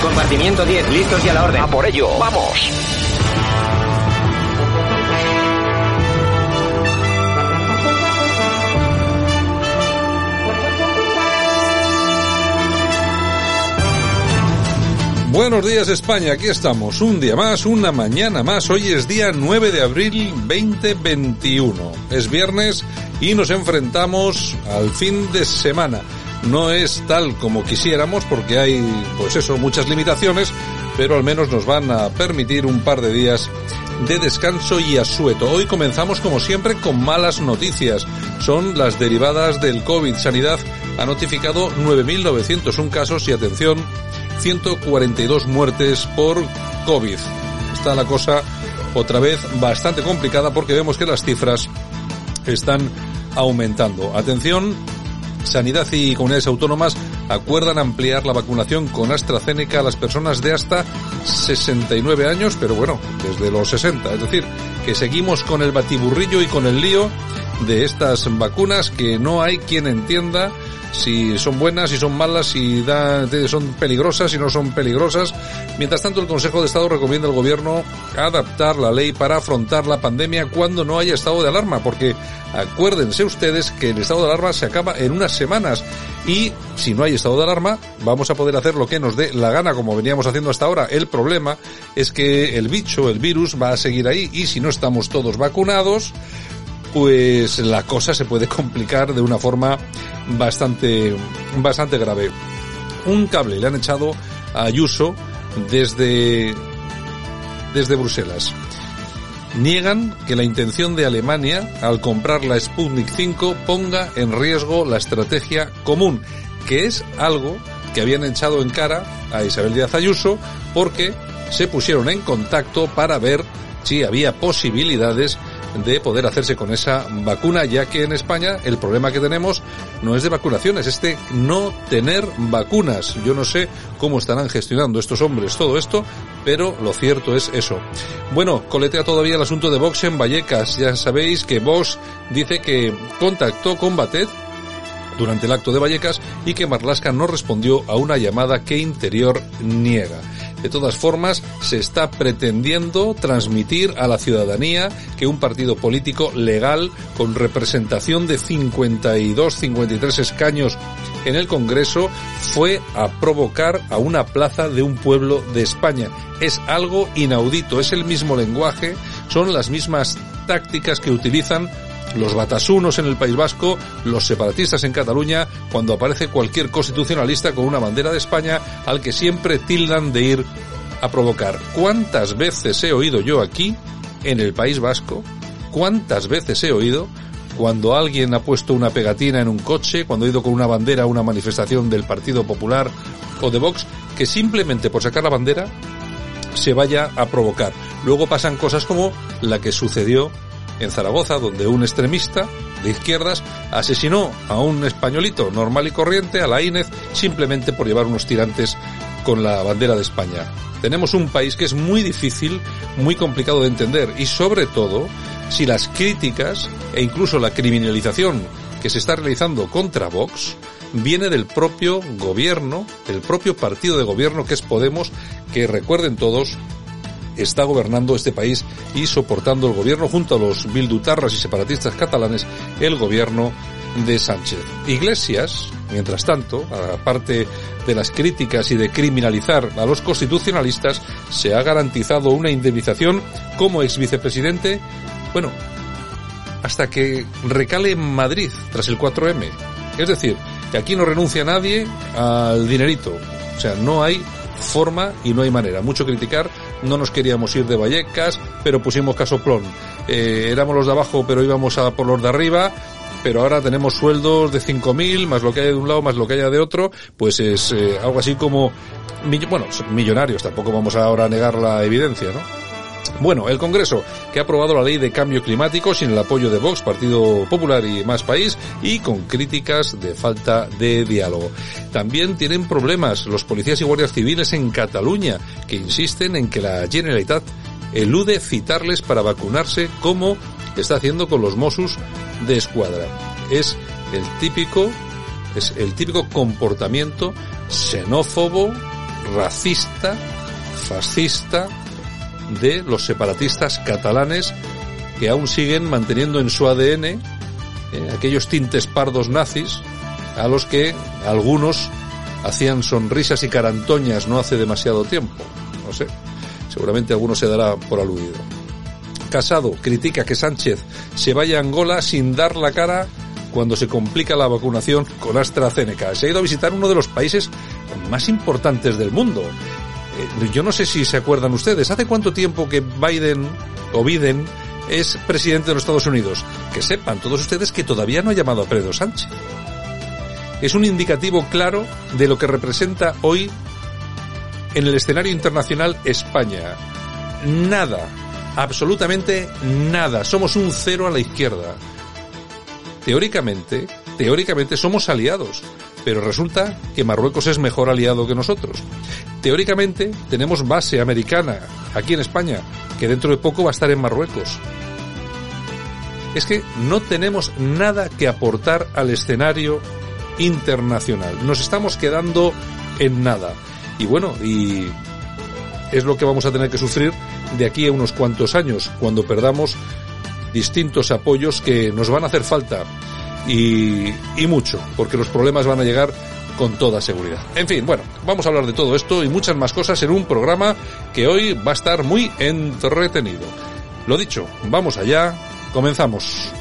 Compartimiento 10, listos y a la orden. A por ello, vamos. Buenos días España, aquí estamos, un día más, una mañana más, hoy es día 9 de abril 2021, es viernes y nos enfrentamos al fin de semana. No es tal como quisiéramos porque hay, pues eso, muchas limitaciones, pero al menos nos van a permitir un par de días de descanso y asueto. Hoy comenzamos como siempre con malas noticias. Son las derivadas del COVID. Sanidad ha notificado 9.901 casos y atención, 142 muertes por COVID. Está la cosa otra vez bastante complicada porque vemos que las cifras están aumentando. Atención, Sanidad y comunidades autónomas acuerdan ampliar la vacunación con AstraZeneca a las personas de hasta 69 años, pero bueno, desde los 60. Es decir, que seguimos con el batiburrillo y con el lío de estas vacunas que no hay quien entienda si son buenas, si son malas, si son peligrosas, si no son peligrosas. Mientras tanto, el Consejo de Estado recomienda al Gobierno adaptar la ley para afrontar la pandemia cuando no haya estado de alarma, porque acuérdense ustedes que el estado de alarma se acaba en unas semanas y si no hay estado de alarma vamos a poder hacer lo que nos dé la gana como veníamos haciendo hasta ahora. El problema es que el bicho, el virus va a seguir ahí y si no estamos todos vacunados, pues la cosa se puede complicar de una forma bastante, bastante grave. Un cable le han echado a Ayuso desde, desde Bruselas. Niegan que la intención de Alemania al comprar la Sputnik 5 ponga en riesgo la estrategia común, que es algo que habían echado en cara a Isabel Díaz Ayuso porque se pusieron en contacto para ver si había posibilidades de poder hacerse con esa vacuna, ya que en España el problema que tenemos no es de vacunaciones, es de no tener vacunas. Yo no sé cómo estarán gestionando estos hombres todo esto, pero lo cierto es eso. Bueno, coletea todavía el asunto de Vox en Vallecas. Ya sabéis que Vox dice que contactó con Batet durante el acto de Vallecas y que Marlasca no respondió a una llamada que Interior niega. De todas formas, se está pretendiendo transmitir a la ciudadanía que un partido político legal con representación de 52, 53 escaños en el Congreso fue a provocar a una plaza de un pueblo de España. Es algo inaudito, es el mismo lenguaje, son las mismas tácticas que utilizan los batasunos en el País Vasco, los separatistas en Cataluña, cuando aparece cualquier constitucionalista con una bandera de España al que siempre tildan de ir a provocar. ¿Cuántas veces he oído yo aquí, en el País Vasco, cuántas veces he oído cuando alguien ha puesto una pegatina en un coche, cuando ha ido con una bandera a una manifestación del Partido Popular o de Vox, que simplemente por sacar la bandera se vaya a provocar. Luego pasan cosas como la que sucedió en Zaragoza, donde un extremista de izquierdas asesinó a un españolito normal y corriente, a la Inez, simplemente por llevar unos tirantes con la bandera de España. Tenemos un país que es muy difícil, muy complicado de entender y sobre todo si las críticas e incluso la criminalización que se está realizando contra Vox viene del propio gobierno, del propio partido de gobierno que es Podemos, que recuerden todos, está gobernando este país y soportando el gobierno junto a los bildutarras y separatistas catalanes, el gobierno de Sánchez. Iglesias, mientras tanto, aparte de las críticas y de criminalizar a los constitucionalistas, se ha garantizado una indemnización como ex vicepresidente, bueno, hasta que recale en Madrid tras el 4M. Es decir, que aquí no renuncia nadie al dinerito. O sea, no hay forma y no hay manera. Mucho criticar, no nos queríamos ir de Vallecas, pero pusimos casoplón. Eh, éramos los de abajo, pero íbamos a por los de arriba pero ahora tenemos sueldos de 5.000, más lo que haya de un lado, más lo que haya de otro, pues es eh, algo así como, bueno, millonarios, tampoco vamos ahora a negar la evidencia, ¿no? Bueno, el Congreso, que ha aprobado la ley de cambio climático sin el apoyo de Vox, Partido Popular y Más País, y con críticas de falta de diálogo. También tienen problemas los policías y guardias civiles en Cataluña, que insisten en que la Generalitat elude citarles para vacunarse como está haciendo con los Mossos de Escuadra. Es el típico, es el típico comportamiento xenófobo, racista, fascista, de los separatistas catalanes que aún siguen manteniendo en su ADN eh, aquellos tintes pardos nazis a los que algunos hacían sonrisas y carantoñas no hace demasiado tiempo. No sé, seguramente alguno se dará por aludido. Casado critica que Sánchez se vaya a Angola sin dar la cara cuando se complica la vacunación con AstraZeneca. Se ha ido a visitar uno de los países más importantes del mundo yo no sé si se acuerdan ustedes, ¿hace cuánto tiempo que Biden o Biden es presidente de los Estados Unidos? Que sepan todos ustedes que todavía no ha llamado a Pedro Sánchez. Es un indicativo claro de lo que representa hoy en el escenario internacional España. Nada, absolutamente nada. Somos un cero a la izquierda. Teóricamente, teóricamente somos aliados, pero resulta que Marruecos es mejor aliado que nosotros. Teóricamente tenemos base americana aquí en España, que dentro de poco va a estar en Marruecos. Es que no tenemos nada que aportar al escenario internacional. Nos estamos quedando en nada. Y bueno, y es lo que vamos a tener que sufrir de aquí a unos cuantos años, cuando perdamos distintos apoyos que nos van a hacer falta y, y mucho, porque los problemas van a llegar con toda seguridad. En fin, bueno, vamos a hablar de todo esto y muchas más cosas en un programa que hoy va a estar muy entretenido. Lo dicho, vamos allá, comenzamos.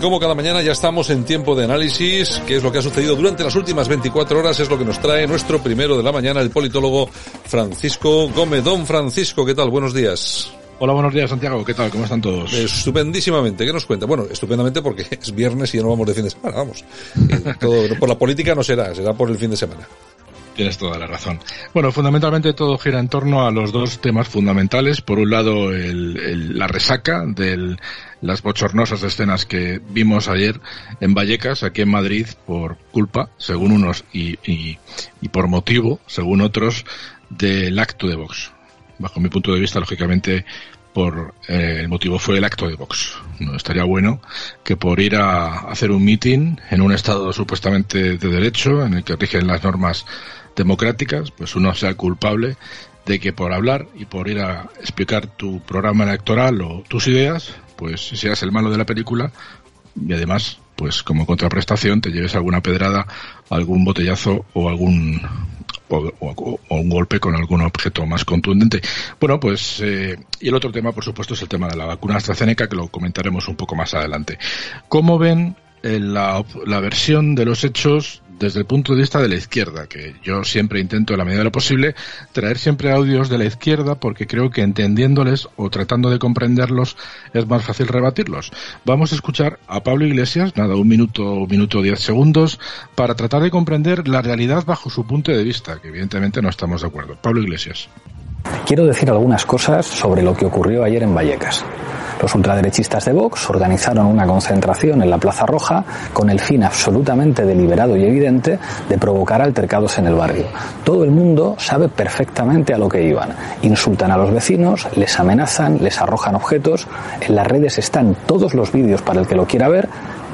Como cada mañana ya estamos en tiempo de análisis, que es lo que ha sucedido durante las últimas 24 horas, es lo que nos trae nuestro primero de la mañana, el politólogo Francisco Gómez. Don Francisco, ¿qué tal? Buenos días. Hola, buenos días, Santiago. ¿Qué tal? ¿Cómo están todos? Estupendísimamente. ¿Qué nos cuenta? Bueno, estupendamente porque es viernes y ya no vamos de fin de semana, vamos. Todo, por la política no será, será por el fin de semana. Tienes toda la razón. Bueno, fundamentalmente todo gira en torno a los dos temas fundamentales. Por un lado, el, la resaca de las bochornosas escenas que vimos ayer en Vallecas, aquí en Madrid, por culpa, según unos, y, y, por motivo, según otros, del acto de Vox. Bajo mi punto de vista, lógicamente, por eh, el motivo fue el acto de Vox. No estaría bueno que por ir a hacer un meeting en un estado supuestamente de derecho, en el que rigen las normas democráticas, pues uno sea culpable de que por hablar y por ir a explicar tu programa electoral o tus ideas, pues seas el malo de la película y además, pues como contraprestación te lleves alguna pedrada, algún botellazo o algún o, un golpe con algún objeto más contundente. Bueno, pues eh, y el otro tema, por supuesto, es el tema de la vacuna AstraZeneca que lo comentaremos un poco más adelante. ¿Cómo ven eh, la, la versión de los hechos desde el punto de vista de la izquierda, que yo siempre intento, en la medida de lo posible, traer siempre audios de la izquierda porque creo que entendiéndoles o tratando de comprenderlos es más fácil rebatirlos. Vamos a escuchar a Pablo Iglesias, nada, un minuto, un minuto diez segundos, para tratar de comprender la realidad bajo su punto de vista, que evidentemente no estamos de acuerdo. Pablo Iglesias. Quiero decir algunas cosas sobre lo que ocurrió ayer en Vallecas. Los ultraderechistas de Vox organizaron una concentración en la Plaza Roja con el fin absolutamente deliberado y evidente de provocar altercados en el barrio. Todo el mundo sabe perfectamente a lo que iban. Insultan a los vecinos, les amenazan, les arrojan objetos. En las redes están todos los vídeos para el que lo quiera ver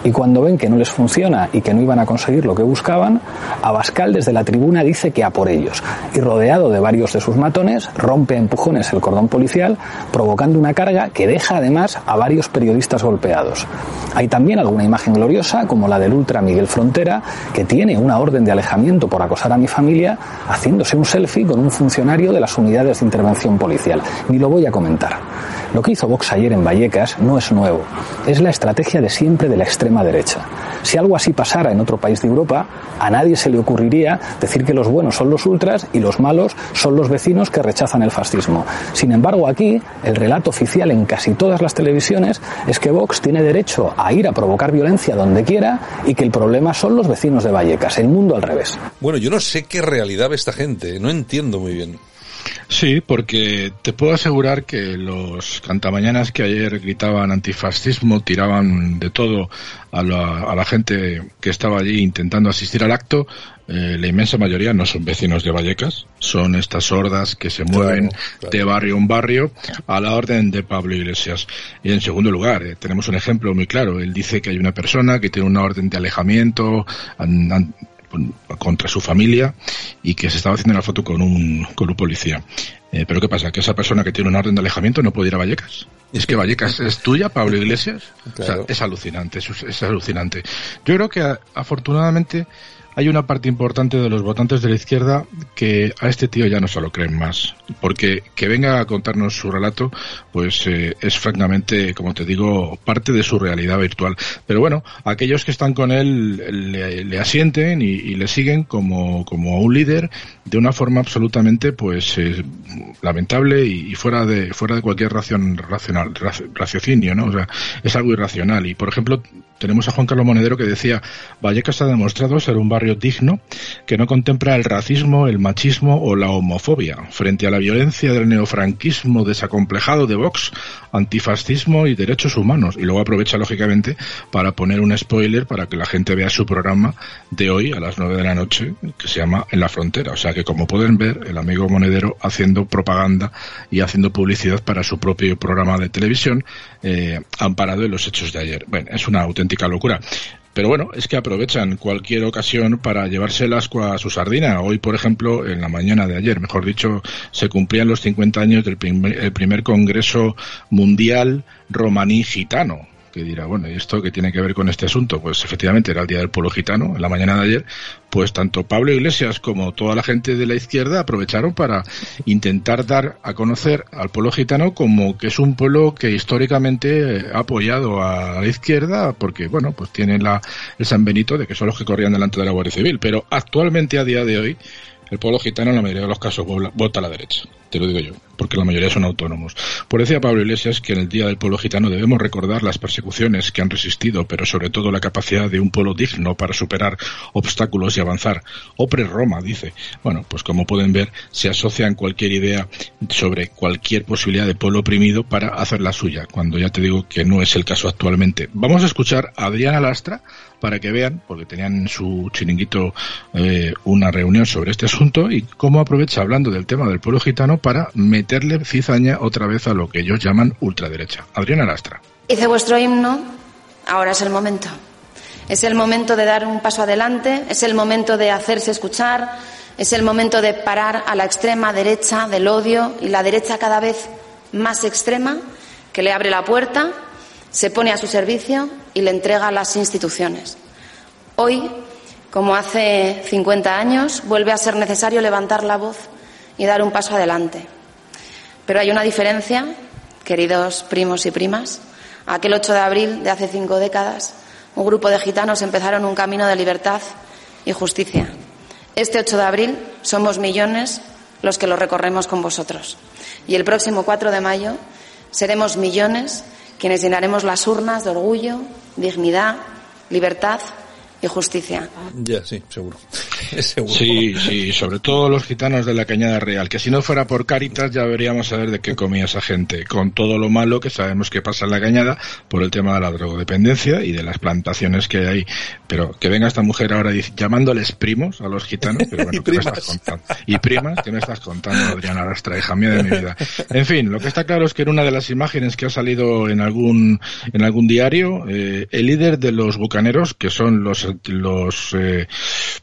y cuando ven que no les funciona y que no iban a conseguir lo que buscaban, Abascal desde la tribuna dice que a por ellos y rodeado de varios de sus matones rompe a empujones el cordón policial provocando una carga que deja además a varios periodistas golpeados. Hay también alguna imagen gloriosa como la del ultra Miguel Frontera que tiene una orden de alejamiento por acosar a mi familia haciéndose un selfie con un funcionario de las unidades de intervención policial. Ni lo voy a comentar. Lo que hizo Vox ayer en Vallecas no es nuevo, es la estrategia de siempre de la extrema derecha. Si algo así pasara en otro país de Europa, a nadie se le ocurriría decir que los buenos son los ultras y los malos son los vecinos que rechazan el fascismo. Sin embargo, aquí el relato oficial en casi todas las televisiones es que Vox tiene derecho a ir a provocar violencia donde quiera y que el problema son los vecinos de Vallecas, el mundo al revés. Bueno, yo no sé qué realidad ve esta gente, no entiendo muy bien. Sí, porque te puedo asegurar que los cantamañanas que ayer gritaban antifascismo, tiraban de todo a la, gente que estaba allí intentando asistir al acto, eh, la inmensa mayoría no son vecinos de Vallecas, son estas sordas que se mueven de barrio en barrio a la orden de Pablo Iglesias. Y en segundo lugar, eh, tenemos un ejemplo muy claro. Él dice que hay una persona que tiene una orden de alejamiento, contra su familia y que se estaba haciendo la foto con un, con un policía. Eh, pero ¿qué pasa? ¿Que esa persona que tiene una orden de alejamiento no puede ir a Vallecas? ¿Es que Vallecas es tuya, Pablo Iglesias? es alucinante, es, es, alucinante. Yo creo que afortunadamente hay una parte importante de los votantes de la izquierda que a este tío ya no se lo creen más. Porque que venga a contarnos su relato, pues eh, es francamente, como te digo, parte de su realidad virtual. Pero bueno, aquellos que están con él le, asienten y, le siguen como, como un líder de una forma absolutamente, pues, eh, lamentable y, fuera de, fuera de cualquier ración, racional, raciocinio, ¿no? O sea, es algo irracional. Y, por ejemplo, tenemos a Juan Carlos Monedero que decía, Vallecas ha demostrado ser un barrio digno que no contempla el racismo, el machismo o la homofobia. Frente a la violencia del neofranquismo desacomplejado de Vox, antifascismo y derechos humanos. Y luego aprovecha, lógicamente, para poner un spoiler para que la gente vea su programa de hoy a las nueve de la noche, que se llama En la Frontera. O sea que, como pueden ver, el amigo Monedero haciendo propaganda y haciendo publicidad para su propio programa de televisión, eh, amparado en los hechos de ayer. Bueno, es una auténtica locura. Pero bueno, es que aprovechan cualquier ocasión para llevarse el asco a su sardina. Hoy, por ejemplo, en la mañana de ayer, mejor dicho, se cumplían los 50 años del primer, primer Congreso Mundial Romaní Gitano que dirá, bueno, ¿y esto qué tiene que ver con este asunto? Pues efectivamente era el Día del Pueblo Gitano, en la mañana de ayer, pues tanto Pablo Iglesias como toda la gente de la izquierda aprovecharon para intentar dar a conocer al pueblo gitano como que es un pueblo que históricamente ha apoyado a la izquierda porque, bueno, pues tiene la, el San Benito de que son los que corrían delante de la Guardia Civil. Pero actualmente, a día de hoy, el pueblo gitano en la mayoría de los casos vota a la derecha, te lo digo yo, porque la mayoría son autónomos. Por decía Pablo Iglesias que en el Día del Pueblo Gitano debemos recordar las persecuciones que han resistido, pero sobre todo la capacidad de un pueblo digno para superar obstáculos y avanzar. Opre Roma, dice. Bueno, pues como pueden ver, se asocian cualquier idea sobre cualquier posibilidad de pueblo oprimido para hacer la suya, cuando ya te digo que no es el caso actualmente. Vamos a escuchar a Adriana Lastra, para que vean, porque tenían en su chiringuito eh, una reunión sobre este asunto y cómo aprovecha hablando del tema del pueblo gitano para meterle cizaña otra vez a lo que ellos llaman ultraderecha. Adriana Lastra. Dice vuestro himno, ahora es el momento. Es el momento de dar un paso adelante, es el momento de hacerse escuchar, es el momento de parar a la extrema derecha del odio y la derecha cada vez más extrema que le abre la puerta se pone a su servicio y le entrega a las instituciones. Hoy, como hace 50 años, vuelve a ser necesario levantar la voz y dar un paso adelante. Pero hay una diferencia, queridos primos y primas. Aquel 8 de abril de hace cinco décadas, un grupo de gitanos empezaron un camino de libertad y justicia. Este 8 de abril somos millones los que lo recorremos con vosotros. Y el próximo 4 de mayo seremos millones quienes llenaremos las urnas de orgullo, dignidad, libertad y justicia. Ya, sí, seguro. Sí, sí, sobre todo los gitanos de la Cañada Real, que si no fuera por Caritas ya veríamos a ver de qué comía esa gente, con todo lo malo que sabemos que pasa en la Cañada por el tema de la drogodependencia y de las plantaciones que hay. Pero que venga esta mujer ahora llamándoles primos a los gitanos, pero bueno, y primas. me estás contando? Y primas, ¿qué me estás contando, Adriana Rastra, hija mía de mi vida? En fin, lo que está claro es que en una de las imágenes que ha salido en algún, en algún diario, eh, el líder de los bucaneros, que son los, los eh,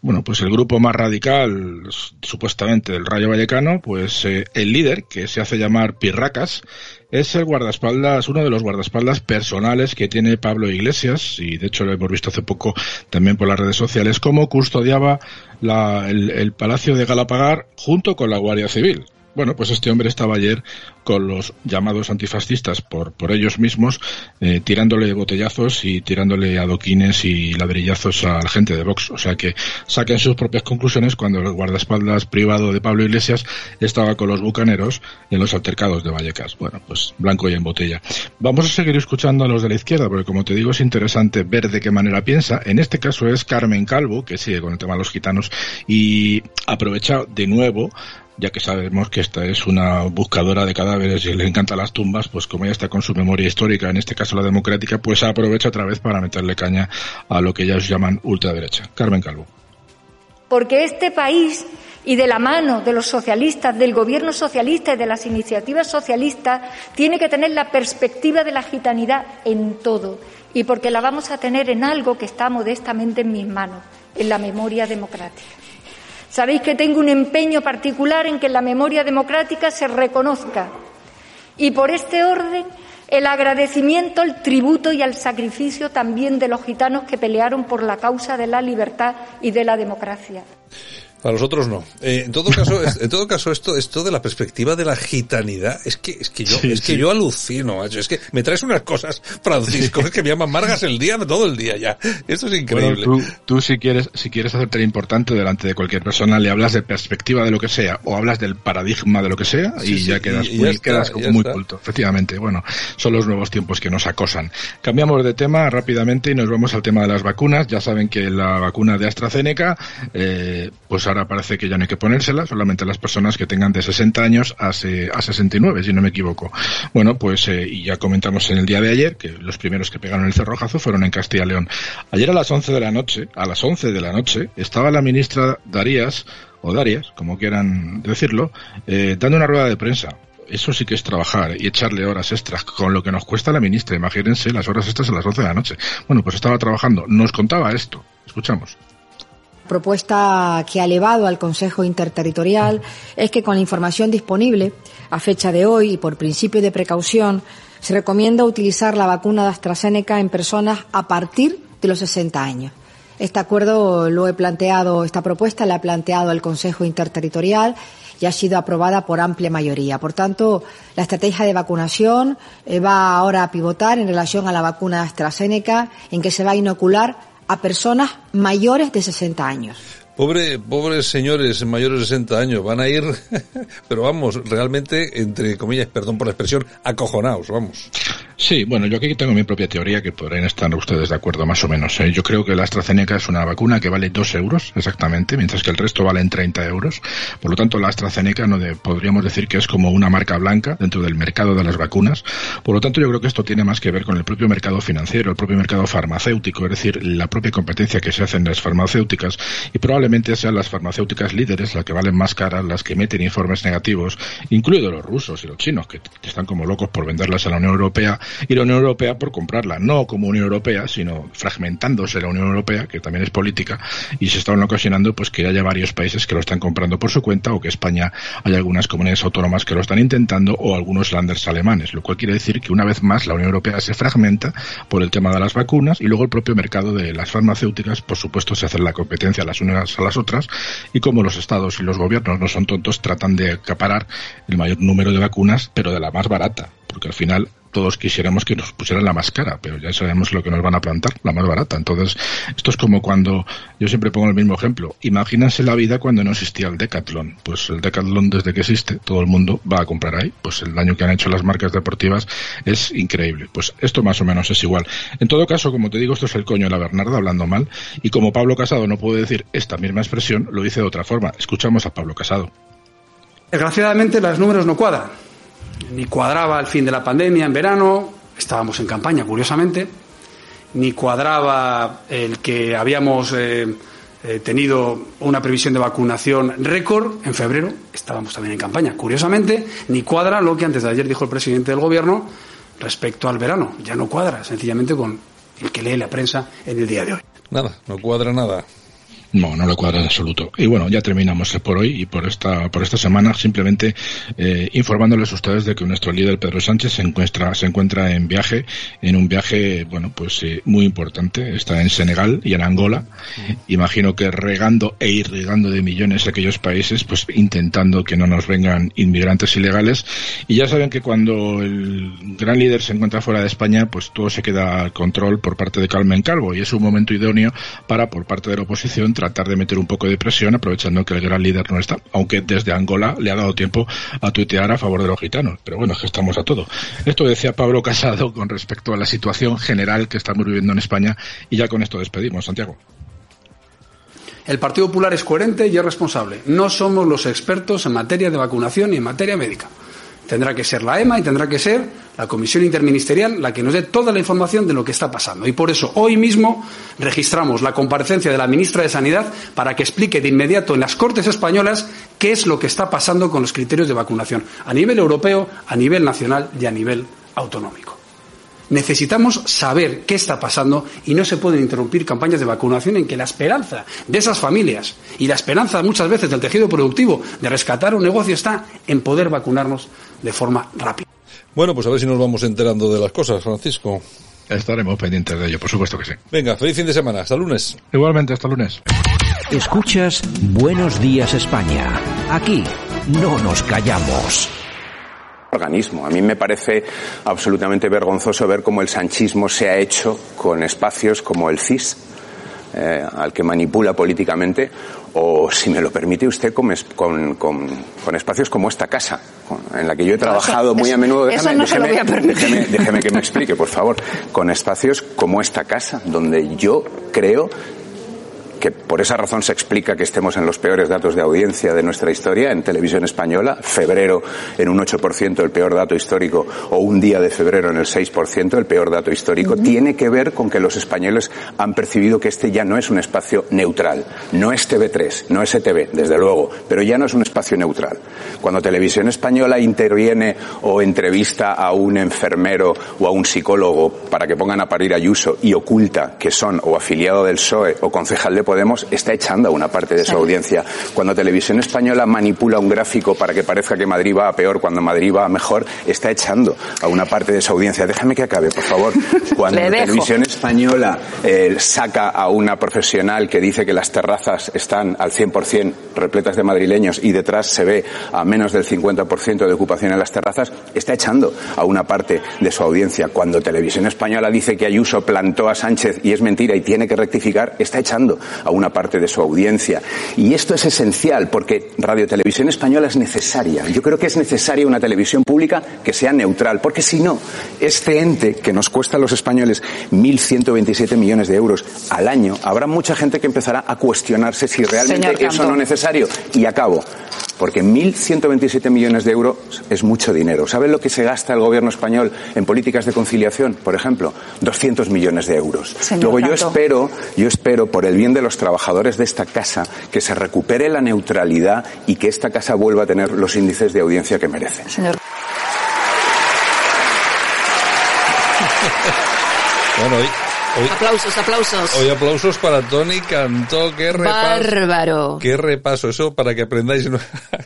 bueno, pues el grupo más radical, supuestamente del Rayo Vallecano, pues eh, el líder, que se hace llamar Pirracas, es el guardaespaldas, uno de los guardaespaldas personales que tiene Pablo Iglesias, y de hecho lo hemos visto hace poco también por las redes sociales, cómo custodiaba el, el Palacio de Galapagar junto con la Guardia Civil Bueno, pues este hombre estaba ayer con los llamados antifascistas por, por ellos mismos, eh, tirándole botellazos y tirándole adoquines y ladrillazos a la gente de Vox. O sea que saquen sus propias conclusiones cuando el guardaespaldas privado de Pablo Iglesias estaba con los bucaneros en los altercados de Vallecas. Bueno, pues blanco y en botella. Vamos a seguir escuchando a los de la izquierda, porque como te digo es interesante ver de qué manera piensa. En este caso es Carmen Calvo, que sigue con el tema de los gitanos, y aprovecha de nuevo ya que sabemos que esta es una buscadora de cadáveres y le encantan las tumbas, pues como ella está con su memoria histórica, en este caso la democrática, pues aprovecha otra vez para meterle caña a lo que ellos llaman ultraderecha. Carmen Calvo. Porque este país y de la mano de los socialistas, del gobierno socialista y de las iniciativas socialistas, tiene que tener la perspectiva de la gitanidad en todo y porque la vamos a tener en algo que está modestamente en mis manos, en la memoria democrática. Sabéis que tengo un empeño particular en que la memoria democrática se reconozca y por este orden el agradecimiento, el tributo y el sacrificio también de los gitanos que pelearon por la causa de la libertad y de la democracia. Para nosotros no. Eh, en todo caso, en todo caso esto, esto de la perspectiva de la gitanidad, es que, es que yo, es que yo alucino, macho. Es que me traes unas cosas, Francisco, es que me llaman Margas el día, todo el día ya. Esto es increíble. tú, tú, si quieres, si quieres hacerte importante delante de cualquier persona, le hablas de perspectiva de lo que sea, o hablas del paradigma de lo que sea, y ya quedas muy, quedas muy culto. Efectivamente, bueno, son los nuevos tiempos que nos acosan. Cambiamos de tema rápidamente y nos vamos al tema de las vacunas. Ya saben que la vacuna de AstraZeneca, eh, pues ahora parece que ya no hay que ponérsela, solamente las personas que tengan de 60 años a, a 69, si no me equivoco. Bueno, pues eh, y ya comentamos en el día de ayer que los primeros que pegaron el cerrojazo fueron en Castilla y León. Ayer a las 11 de la noche, a las 11 de la noche, estaba la ministra Darías, o Darias, como quieran decirlo, eh, dando una rueda de prensa eso sí que es trabajar y echarle horas extras con lo que nos cuesta la ministra. Imagínense las horas extras a las 11 de la noche. Bueno, pues estaba trabajando. Nos contaba esto. Escuchamos propuesta que ha elevado al Consejo Interterritorial es que con la información disponible a fecha de hoy y por principio de precaución se recomienda utilizar la vacuna de AstraZeneca en personas a partir de los 60 años. Este acuerdo lo he planteado, esta propuesta la ha planteado el Consejo Interterritorial y ha sido aprobada por amplia mayoría. Por tanto, la estrategia de vacunación eh, va ahora a pivotar en relación a la vacuna de AstraZeneca, en que se va a inocular a personas mayores de 60 años. Pobre, pobres señores mayores de 60 años, van a ir, pero vamos, realmente, entre comillas, perdón por la expresión, acojonados, vamos. Sí, bueno, yo aquí tengo mi propia teoría que podrían estar ustedes de acuerdo más o menos. ¿eh? Yo creo que la AstraZeneca es una vacuna que vale 2 euros exactamente, mientras que el resto valen 30 euros. Por lo tanto, la AstraZeneca no podríamos decir que es como una marca blanca dentro del mercado de las vacunas. Por lo tanto, yo creo que esto tiene más que ver con el propio mercado financiero, el propio mercado farmacéutico, es decir, la propia competencia que se hace en las farmacéuticas y probablemente sean las farmacéuticas líderes las que valen más caras, las que emiten informes negativos, incluidos los rusos y los chinos, que están como locos por venderlas a la Unión Europea y la Unión Europea por comprarla, no como Unión Europea, sino fragmentándose la Unión Europea, que también es política, y se están ocasionando pues que haya varios países que lo están comprando por su cuenta o que España hay algunas comunidades autónomas que lo están intentando o algunos landers alemanes, lo cual quiere decir que una vez más la Unión Europea se fragmenta por el tema de las vacunas y luego el propio mercado de las farmacéuticas, por supuesto, se hace la competencia las a las otras y como los estados y los gobiernos no son tontos, tratan de acaparar el mayor número de vacunas, pero de la más barata, porque al final todos quisiéramos que nos pusieran la más cara, pero ya sabemos lo que nos van a plantar, la más barata. Entonces, esto es como cuando, yo siempre pongo el mismo ejemplo, imagínense la vida cuando no existía el Decathlon. Pues el Decathlon desde que existe, todo el mundo va a comprar ahí. Pues el daño que han hecho las marcas deportivas es increíble. Pues esto más o menos es igual. En todo caso, como te digo, esto es el coño de la Bernarda hablando mal, y como Pablo Casado no puede decir esta misma expresión, lo dice de otra forma. Escuchamos a Pablo Casado. Desgraciadamente, los números no cuadran ni cuadraba el fin de la pandemia en verano, estábamos en campaña, curiosamente, ni cuadraba el que habíamos eh, eh, tenido una previsión de vacunación récord en febrero, estábamos también en campaña, curiosamente, ni cuadra lo que antes de ayer dijo el presidente del Gobierno respecto al verano, ya no cuadra, sencillamente con el que lee la prensa en el día de hoy. Nada, no cuadra nada. No, no le cuadra en absoluto. Y bueno, ya terminamos por hoy y por esta, por esta semana, simplemente eh, informándoles a ustedes de que nuestro líder Pedro Sánchez se encuentra, se encuentra en viaje, en un viaje, bueno, pues eh, muy importante. Está en Senegal y en Angola. Imagino que regando e irrigando de millones aquellos países, pues intentando que no nos vengan inmigrantes ilegales. Y ya saben que cuando el gran líder se encuentra fuera de España, pues todo se queda al control por parte de Carmen Calvo y es un momento idóneo para, por parte de la oposición, tratar de meter un poco de presión aprovechando que el gran líder no está, aunque desde Angola le ha dado tiempo a tuitear a favor de los gitanos. Pero bueno, es que estamos a todo. Esto decía Pablo Casado con respecto a la situación general que estamos viviendo en España y ya con esto despedimos, Santiago. El Partido Popular es coherente y es responsable. No somos los expertos en materia de vacunación y en materia médica. Tendrá que ser la EMA y tendrá que ser la Comisión Interministerial la que nos dé toda la información de lo que está pasando. Y por eso hoy mismo registramos la comparecencia de la ministra de Sanidad para que explique de inmediato en las Cortes españolas qué es lo que está pasando con los criterios de vacunación a nivel europeo, a nivel nacional y a nivel autonómico. Necesitamos saber qué está pasando y no se pueden interrumpir campañas de vacunación en que la esperanza de esas familias y la esperanza muchas veces del tejido productivo de rescatar un negocio está en poder vacunarnos de forma rápida. Bueno, pues a ver si nos vamos enterando de las cosas, Francisco. Estaremos pendientes de ello, por supuesto que sí. Venga, feliz fin de semana. Hasta lunes. Igualmente, hasta lunes. Escuchas Buenos Días España. Aquí no nos callamos organismo. A mí me parece absolutamente vergonzoso ver cómo el sanchismo se ha hecho con espacios como el CIS, eh, al que manipula políticamente, o, si me lo permite usted, con, con, con, espacios como esta casa, en la que yo he trabajado muy a menudo. Déjeme, déjeme, déjeme que me explique, por favor. Con espacios como esta casa, donde yo creo que por esa razón se explica que estemos en los peores datos de audiencia de nuestra historia en televisión española, febrero en un 8% el peor dato histórico o un día de febrero en el 6% el peor dato histórico, tiene que ver con que los españoles han percibido que este ya no es un espacio neutral, no es TV3, no es ETV, desde luego, pero ya no es un espacio neutral. Cuando televisión española interviene o entrevista a un enfermero o a un psicólogo para que pongan a parir a Ayuso y oculta que son o afiliado del PSOE o concejal de Podemos está echando a una parte de su audiencia. Cuando Televisión Española manipula un gráfico para que parezca que Madrid va a peor cuando Madrid va a mejor, está echando a una parte de su audiencia. Déjame que acabe, por favor. Cuando Televisión Española eh, saca a una profesional que dice que las terrazas están al 100% repletas de madrileños y detrás se ve a menos del 50% de ocupación en las terrazas, está echando a una parte de su audiencia. Cuando Televisión Española dice que Ayuso plantó a Sánchez y es mentira y tiene que rectificar, está echando a una parte de su audiencia. Y esto es esencial porque Radio Televisión Española es necesaria. Yo creo que es necesaria una televisión pública que sea neutral, porque si no, este ente que nos cuesta a los españoles 1.127 millones de euros al año, habrá mucha gente que empezará a cuestionarse si realmente eso no es necesario. Y acabo porque 1.127 millones de euros es mucho dinero. ¿Saben lo que se gasta el gobierno español en políticas de conciliación, por ejemplo? 200 millones de euros. Luego yo espero, yo espero, por el bien de los trabajadores de esta casa, que se recupere la neutralidad y que esta casa vuelva a tener los índices de audiencia que merece. Señor. bueno, aplausos, aplausos. Hoy aplausos para Tony Cantó. Qué repaso. Bárbaro. Qué repaso. Eso para que aprendáis no,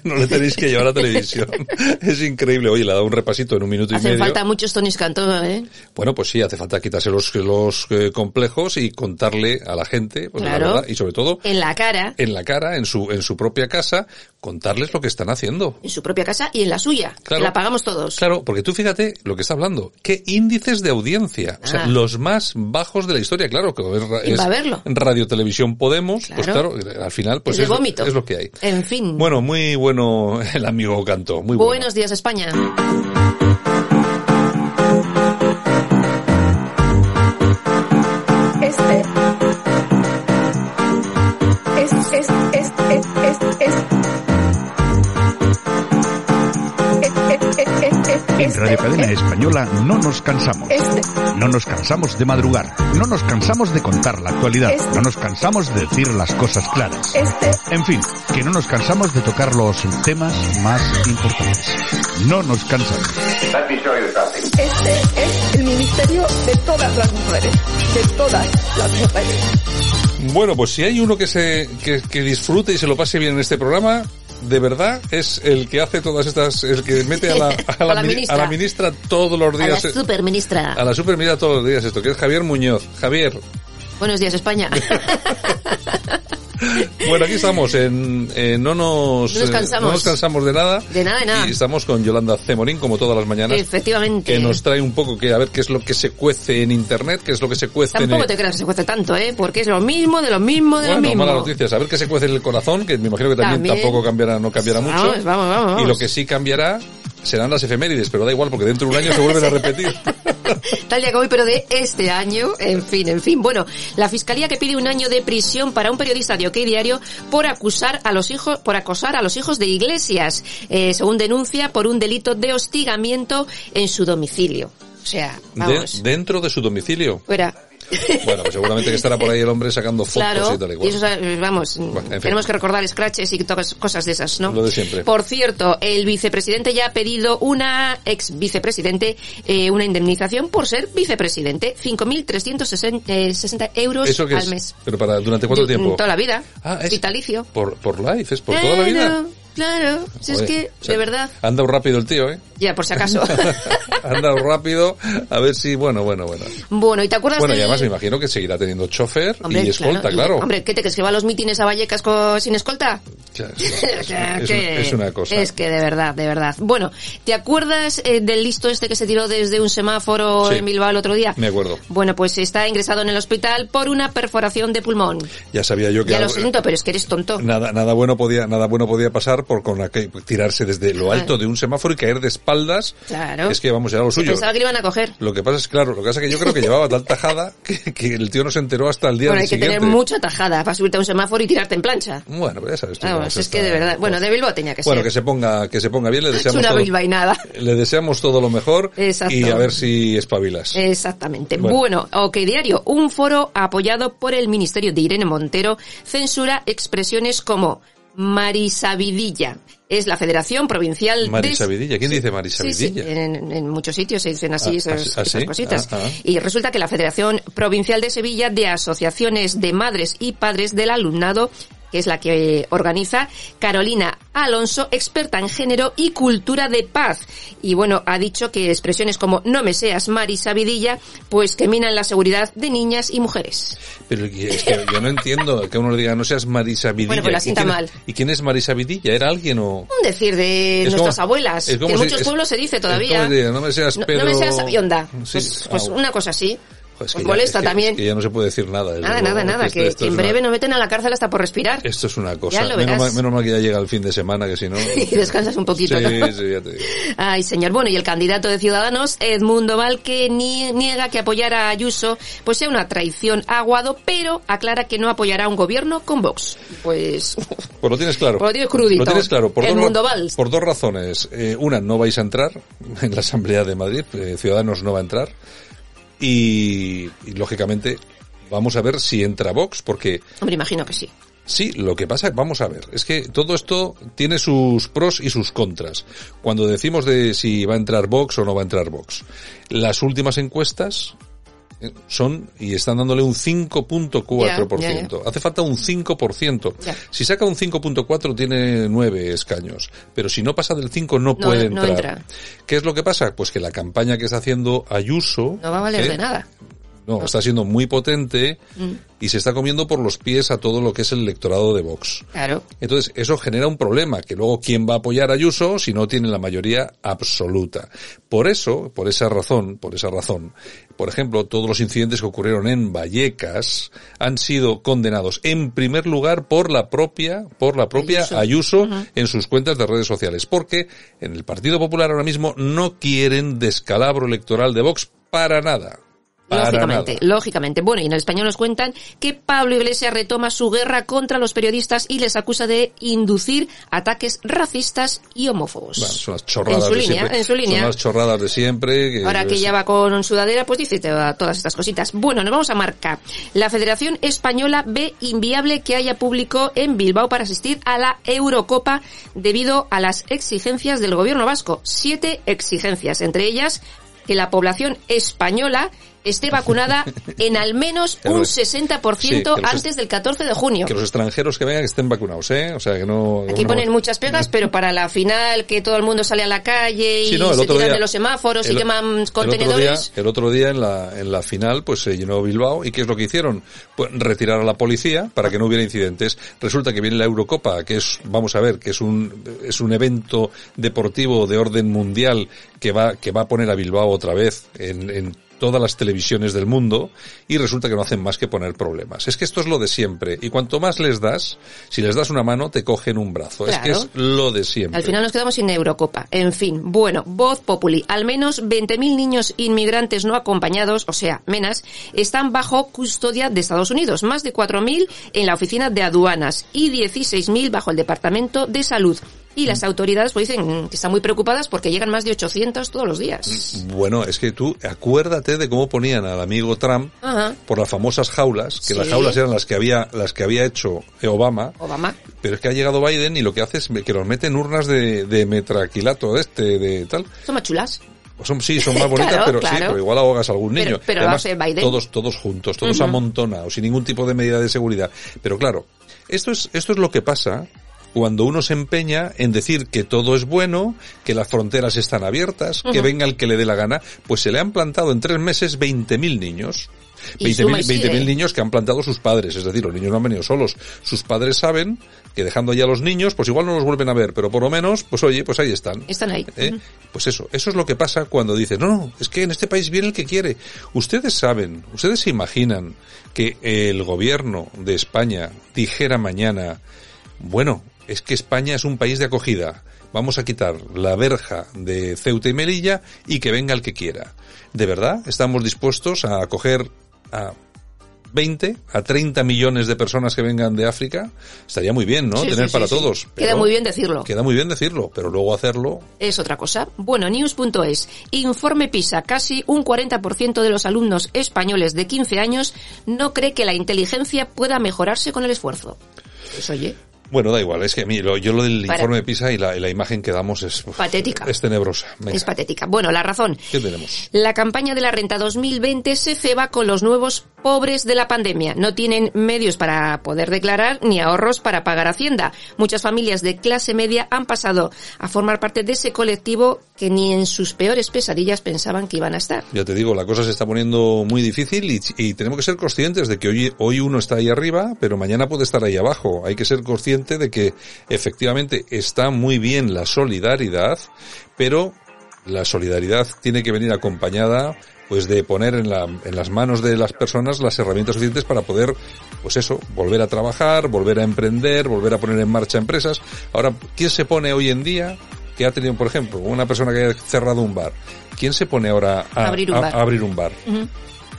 no le tenéis que llevar a televisión. es increíble. Oye, le ha dado un repasito en un minuto y medio. Hace falta muchos Tony Cantó, ¿eh? Bueno, pues sí, hace falta quitarse los, los eh, complejos y contarle a la gente, pues, claro. la verdad, y sobre todo. En la cara. En la cara, en su, en su propia casa, contarles lo que están haciendo. En su propia casa y en la suya. Claro. La pagamos todos. Claro, porque tú fíjate lo que está hablando. ¿Qué índices de audiencia? O sea, Ah. los más bajos de la historia, claro, que es, ¿Quién es va a verlo? Radio Televisión Podemos, pues Claro. claro, al final pues Es es, lo- vómito. es lo que hay. En fin. Bueno, muy bueno el amigo Cantó, muy bueno. Buenos días, España. Este. Es, es, es, es, es, es. En Radio Cadena Española no nos cansamos. Este. No nos cansamos de madrugar. No nos cansamos de contar la actualidad. No nos cansamos de decir las cosas claras. Este. En fin, que no nos cansamos de tocar los temas más importantes. No nos cansamos. Este es el ministerio de todas las mujeres. De todas las mujeres. Bueno, pues si hay uno que se que, que disfrute y se lo pase bien en este programa, de verdad es el que hace todas estas, el que mete a la, a la, A la mini- ministra. a la ministra todos los A la días. eh, superministra. a la superministra todos los días esto, que es Javier Muñoz. Javier, Buenos días, España. bueno, aquí estamos en, en no nos, No nos eh, cansamos. no nos cansamos de nada. De nada, de nada. Y estamos con Yolanda Cemorín, como todas las mañanas. Efectivamente. Que nos trae un poco que a ver qué es lo que se cuece en internet, qué es lo que se cuece Tampoco en te creas que se cuece tanto, ¿eh? Porque es lo mismo, de lo mismo, de lo Bueno, mismo. malas noticias. A ver qué se cuece en el corazón, que me imagino que también, También. tampoco cambiará, no cambiará mucho. Vamos, vamos, vamos. Y lo que sí cambiará serán las efemérides, pero da igual porque dentro de un año se vuelven a repetir. Tal día como hoy, pero de este año. En fin, en fin. Bueno, la fiscalía que pide un año de prisión para un periodista de OK Diario por acusar a los hijos, por acosar a los hijos de Iglesias, eh, según denuncia por un delito de hostigamiento en su domicilio. O sea, De- dentro de su domicilio. Fuera. Bueno, pues seguramente que estará por ahí el hombre sacando fotos Claro, y tal y y cual. eso, eh, vamos, en fin. tenemos que recordar scratches y todas cosas de esas, ¿no? Lo de siempre. Por cierto, el vicepresidente ya ha pedido una ex vicepresidente eh, una indemnización por ser vicepresidente, 5.360 euros ¿Eso qué al es? mes. ¿Pero para durante cuánto tiempo? Toda la vida. Ah, es- Vitalicio. Por, por life, es por toda la vida. Claro, si es que, o sea, de verdad, Ha andado rápido el tío, ¿eh? ya por si acaso. Ha andado rápido, a ver si, bueno, bueno, bueno. bueno, ¿y te acuerdas Bueno, y del- además me imagino que seguirá teniendo chofer Hombre, y escolta, claro. Hombre, ¿qué te crees que va a los mítines a Vallecas con- sin escolta? Ya, es, que- es una cosa. Es que de verdad, de verdad. Bueno, ¿te acuerdas eh, del listo este que se tiró desde un semáforo Sí. en Bilbao el otro día? Me acuerdo. Bueno, pues está ingresado en el hospital por una perforación de pulmón. Ya sabía yo que Ya lo siento, pero es que eres tonto. nada nada bueno podía nada bueno podía pasar por con aquel- tirarse desde lo alto de un semáforo y caer de espaldas. Claro. Es que vamos era lo Se suyo. Pensaba que iban a coger. Lo que pasa es claro, lo que pasa es que yo creo que llevaba tal tajada que, que el tío no se enteró hasta el día Bueno, hay del que siguiente. tener mucha tajada para subirte a un semáforo y tirarte en plancha. Bueno, pero ya sabes tú Vamos, es que de verdad, bueno, de Bilbao tenía que Bueno, ser. que se ponga que se ponga bien, le es deseamos una todo, bilbainada. le deseamos todo lo mejor Exacto. y a ver si espabilas. Exactamente. Bueno. Bueno, OK Diario, un foro apoyado por el Ministerio de Irene Montero censura expresiones como Marisabidilla. Es la Federación Provincial de... Marisabidilla, ¿quién dice Sí, Marisabidilla? sí, en, en muchos sitios se dicen así Ah, esas, ¿ah, sí? esas cositas. Ah, ah. Y resulta que la Federación Provincial de Sevilla de Asociaciones de Madres y Padres del Alumnado que es la que organiza Carolina Alonso, experta en género y cultura de paz. Y bueno, ha dicho que expresiones como no me seas Marisabidilla, pues que minan la seguridad de niñas y mujeres. Pero es que yo no entiendo que uno le diga no seas Marisabidilla. Bueno, pues la ¿Y quién- mal. ¿Y quién es Marisabidilla? ¿Era alguien o...? Un decir de Es nuestras como- abuelas, que en si- muchos es- pueblos se dice todavía. no me seas Pedro... No, me seas. Sí, Pues, pues ah, una cosa así. Pues que ya- molesta es que- también. es que ya no se puede decir nada. Nada, luego, nada, nada, esto- que, esto que es en una- breve nos meten a la cárcel hasta por respirar. Esto es una cosa. Ya lo menos, verás. mal, menos mal que ya llega el fin de semana, que si no... Y descansas un poquito, Sí, ¿no? sí, ya te digo. Ay, señor. Bueno, y el candidato de Ciudadanos, Edmundo Val, que nie- niega que apoyar a Ayuso pues sea una traición a Aguado, pero aclara que no apoyará un gobierno con Vox. Pues, Pues lo tienes claro. Pues lo tienes crudito. Lo tienes claro. Por, El dos, Valls. por dos razones. Eh, una, no vais a entrar en la Asamblea de Madrid. eh, Ciudadanos no va a entrar. Y, y, lógicamente, vamos a ver si entra Vox, porque hombre, imagino que sí. Sí, lo que pasa, vamos a ver, es que todo esto tiene sus pros y sus contras. Cuando decimos de si va a entrar Vox o no va a entrar Vox, las últimas encuestas son y están dándole un 5.4%. Ya, ya, ya. Hace falta un 5%. Ya. Si saca un 5.4 tiene 9 escaños, pero si no pasa del 5 no, puede no entrar. entra. ¿Qué es lo que pasa? Pues que la campaña que está haciendo Ayuso No va a valer ¿eh? de nada. no, está siendo muy potente Mm, y se está comiendo por los pies a todo lo que es el electorado de Vox. claro. Entonces, eso genera un problema, que luego quién va a apoyar a Ayuso si no tiene la mayoría absoluta. Por eso, por esa razón, por esa razón, por ejemplo, todos los incidentes que ocurrieron en Vallecas han sido condenados en primer lugar por la propia, por la propia Ayuso. En sus cuentas de redes sociales, porque en el Partido Popular ahora mismo no quieren descalabro electoral de Vox para nada. Lógicamente, lógicamente. Bueno, y en el español nos cuentan que Pablo Iglesias retoma su guerra contra los periodistas y les acusa de inducir ataques racistas y homófobos. Bueno, son las chorradas En su de línea, siempre. en su línea. Son las chorradas de siempre. Que Ahora que ya va con sudadera, pues dice toda- todas estas cositas. Bueno, nos vamos a marcar. La Federación Española ve inviable que haya público en Bilbao para asistir a la Eurocopa debido a las exigencias del gobierno vasco. Siete exigencias, entre ellas que la población española esté vacunada en al menos un sí, 60% que los antes del 14 de junio. Que los extranjeros que vengan estén vacunados, ¿eh? O sea, que no... Aquí no- ponen muchas pegas, pero para la final que todo el mundo sale a la calle y Sí, no, se tiran día- de los semáforos y queman El otro, día, contenedores. el otro día en la, en la final pues se llenó Bilbao y ¿qué es lo que hicieron? Pues retirar a la policía para que no hubiera incidentes. Resulta que viene la Eurocopa, que es, vamos a ver, que es un, es un evento deportivo de orden mundial que va, que va a poner a Bilbao otra vez en, en todas las televisiones del mundo y resulta que no hacen más que poner problemas. Es que esto es lo de siempre y cuanto más les das, si les das una mano te cogen un brazo. Es que Claro. es lo de siempre. Al final nos quedamos sin Eurocopa. En fin, bueno, voz populi. Al menos 20.000 niños inmigrantes no acompañados, o sea, menas, están bajo custodia de Estados Unidos. Más de 4.000 en la oficina de aduanas y 16.000 bajo el Departamento de Salud. Y las autoridades pues dicen que están muy preocupadas porque llegan más de 800 todos los días. Bueno, es que tú acuérdate de cómo ponían al amigo Trump Ajá. por las famosas jaulas, que Sí. las jaulas eran las que había las que había hecho Obama, Obama. pero es que ha llegado Biden y lo que hace es que los mete en urnas de, de metraquilato de este de tal. Son más chulas. Pues son, sí, son más bonitas, Claro, pero sí, pero igual ahogas a algún Pero- niño. pero lo hace Biden. Todos, todos juntos, todos Ujú. amontonados, sin ningún tipo de medida de seguridad. Pero claro, esto es, esto es lo que pasa cuando uno se empeña en decir que todo es bueno, que las fronteras están abiertas, que venga el que le dé la gana, pues se le han plantado en tres meses 20.000 niños. Y suma y 20.000 sigue. 20.000 niños que han plantado sus padres, es decir, los niños no han venido solos. Sus padres saben que dejando allá a los niños, pues igual no los vuelven a ver, pero por lo menos, pues oye, pues ahí están. Están ahí. ¿Eh? Pues eso, eso es lo que pasa cuando dices, no, no, es que en este país viene el que quiere. Ustedes saben, ustedes se imaginan que el gobierno de España dijera mañana, bueno, es que España es un país de acogida, vamos a quitar la verja de Ceuta y Melilla y que venga el que quiera. ¿De verdad estamos dispuestos a acoger a 20 a 30 millones de personas que vengan de África? Estaría muy bien, ¿no? Sí, Tener sí, para sí, todos. Queda muy bien decirlo. Queda muy bien decirlo, pero luego hacerlo Es otra cosa. Bueno, news.es. Informe PISA. Casi un 40% de los alumnos españoles de 15 años no cree que la inteligencia pueda mejorarse con el esfuerzo. Pues oye, Bueno, da igual, es que a mí lo, yo lo del Para. informe de PISA y la, y la imagen que damos es, uf, Patética. es tenebrosa. Venga, es patética. Bueno, la razón. ¿Qué tenemos? La campaña de la renta 2020 se ceba con los nuevos pobres de la pandemia. No tienen medios para poder declarar ni ahorros para pagar Hacienda. Muchas familias de clase media han pasado a formar parte de ese colectivo que ni en sus peores pesadillas pensaban que iban a estar. Ya te digo, la cosa se está poniendo muy difícil y, tenemos que ser conscientes de que hoy, hoy uno está ahí arriba, pero mañana puede estar ahí abajo. Hay que ser consciente de que efectivamente está muy bien la solidaridad, pero la solidaridad tiene que venir acompañada pues de poner en, la, en las manos de las personas las herramientas suficientes para poder, pues eso, volver a trabajar, volver a emprender, volver a poner en marcha empresas. Ahora, ¿quién se pone hoy en día que ha tenido, por ejemplo, una persona que haya cerrado un bar? ¿Quién se pone ahora a, Abrir un bar. a abrir un bar? Ujú.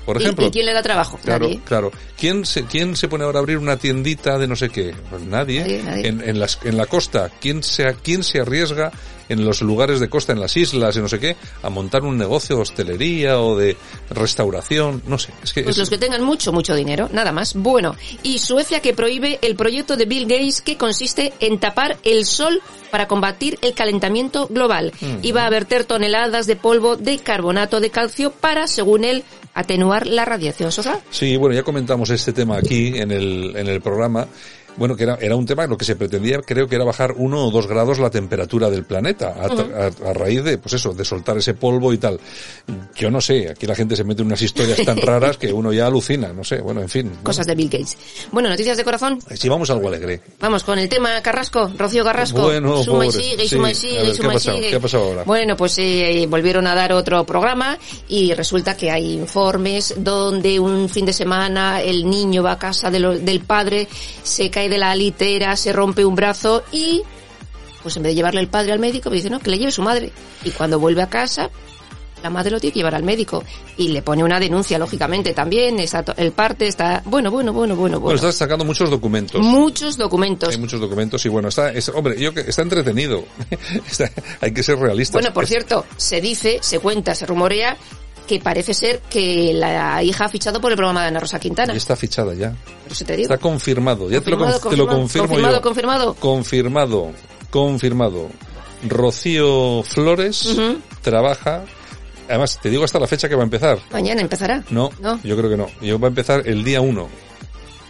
Por ¿Y- ejemplo. ¿Y, quién le da trabajo? Claro, Nadie. claro. ¿Quién se, ¿Quién se pone ahora a abrir una tiendita de no sé qué? Pues nadie. Nadie, nadie. En, en, las, en la costa, ¿quién se, ¿quién se arriesga en los lugares de costa, en las islas y no sé qué, a montar un negocio de hostelería o de restauración? No sé. Es que Pues es- los que tengan mucho, mucho dinero, nada más. Bueno, y Suecia que prohíbe el proyecto de Bill Gates que consiste en tapar el sol para combatir el calentamiento global. Mm. Iba a verter toneladas de polvo de carbonato de calcio para, según él, atenuar la radiación solar. Sí, bueno, ya comentamos este tema aquí en el, en el programa. Bueno, que era, era un tema, lo que se pretendía creo que era bajar uno o dos grados la temperatura del planeta a, tra- a- a raíz de, pues eso, de soltar ese polvo y tal. Yo no sé, aquí la gente se mete en unas historias tan raras que uno ya alucina, no sé, bueno, en fin. Cosas de Bill Gates. Bueno, noticias de corazón. Si vamos a algo alegre. Vamos con el tema Carrasco, Rocío Carrasco. Bueno, suma y pobre. sigue, y Sí, suma y sigue, ver, y ¿qué suma ha y pasado? sigue. ¿Qué ha pasado ahora? Bueno, pues eh, volvieron a dar otro programa y resulta que hay informes donde un fin de semana el niño va a casa de lo- del padre, se cae de la litera, se rompe un brazo y pues en vez de llevarle el padre al médico, pues dice, no, que le lleve su madre. Y cuando vuelve a casa, la madre lo tiene que llevar al médico. Y le pone una denuncia, lógicamente, también. Está el parte está... Bueno, bueno, bueno, bueno, Bueno, bueno. está sacando muchos documentos. Muchos documentos. Hay muchos documentos y bueno, está, es- hombre, yo que está entretenido. Está- hay que ser realistas. Bueno, por cierto, se dice, se cuenta, se rumorea que parece ser que la hija ha fichado por el programa de Ana Rosa Quintana. Está fichada ya. Eso te digo. Está confirmado. Ya te lo, Confirmado, con- te lo confirmado, confirmo confirmado, yo. confirmado. Confirmado. Confirmado. Rocío Flores trabaja además, te digo hasta la fecha que va a empezar. Mañana empezará. No, No. yo creo que no. Yo va a empezar el día 1.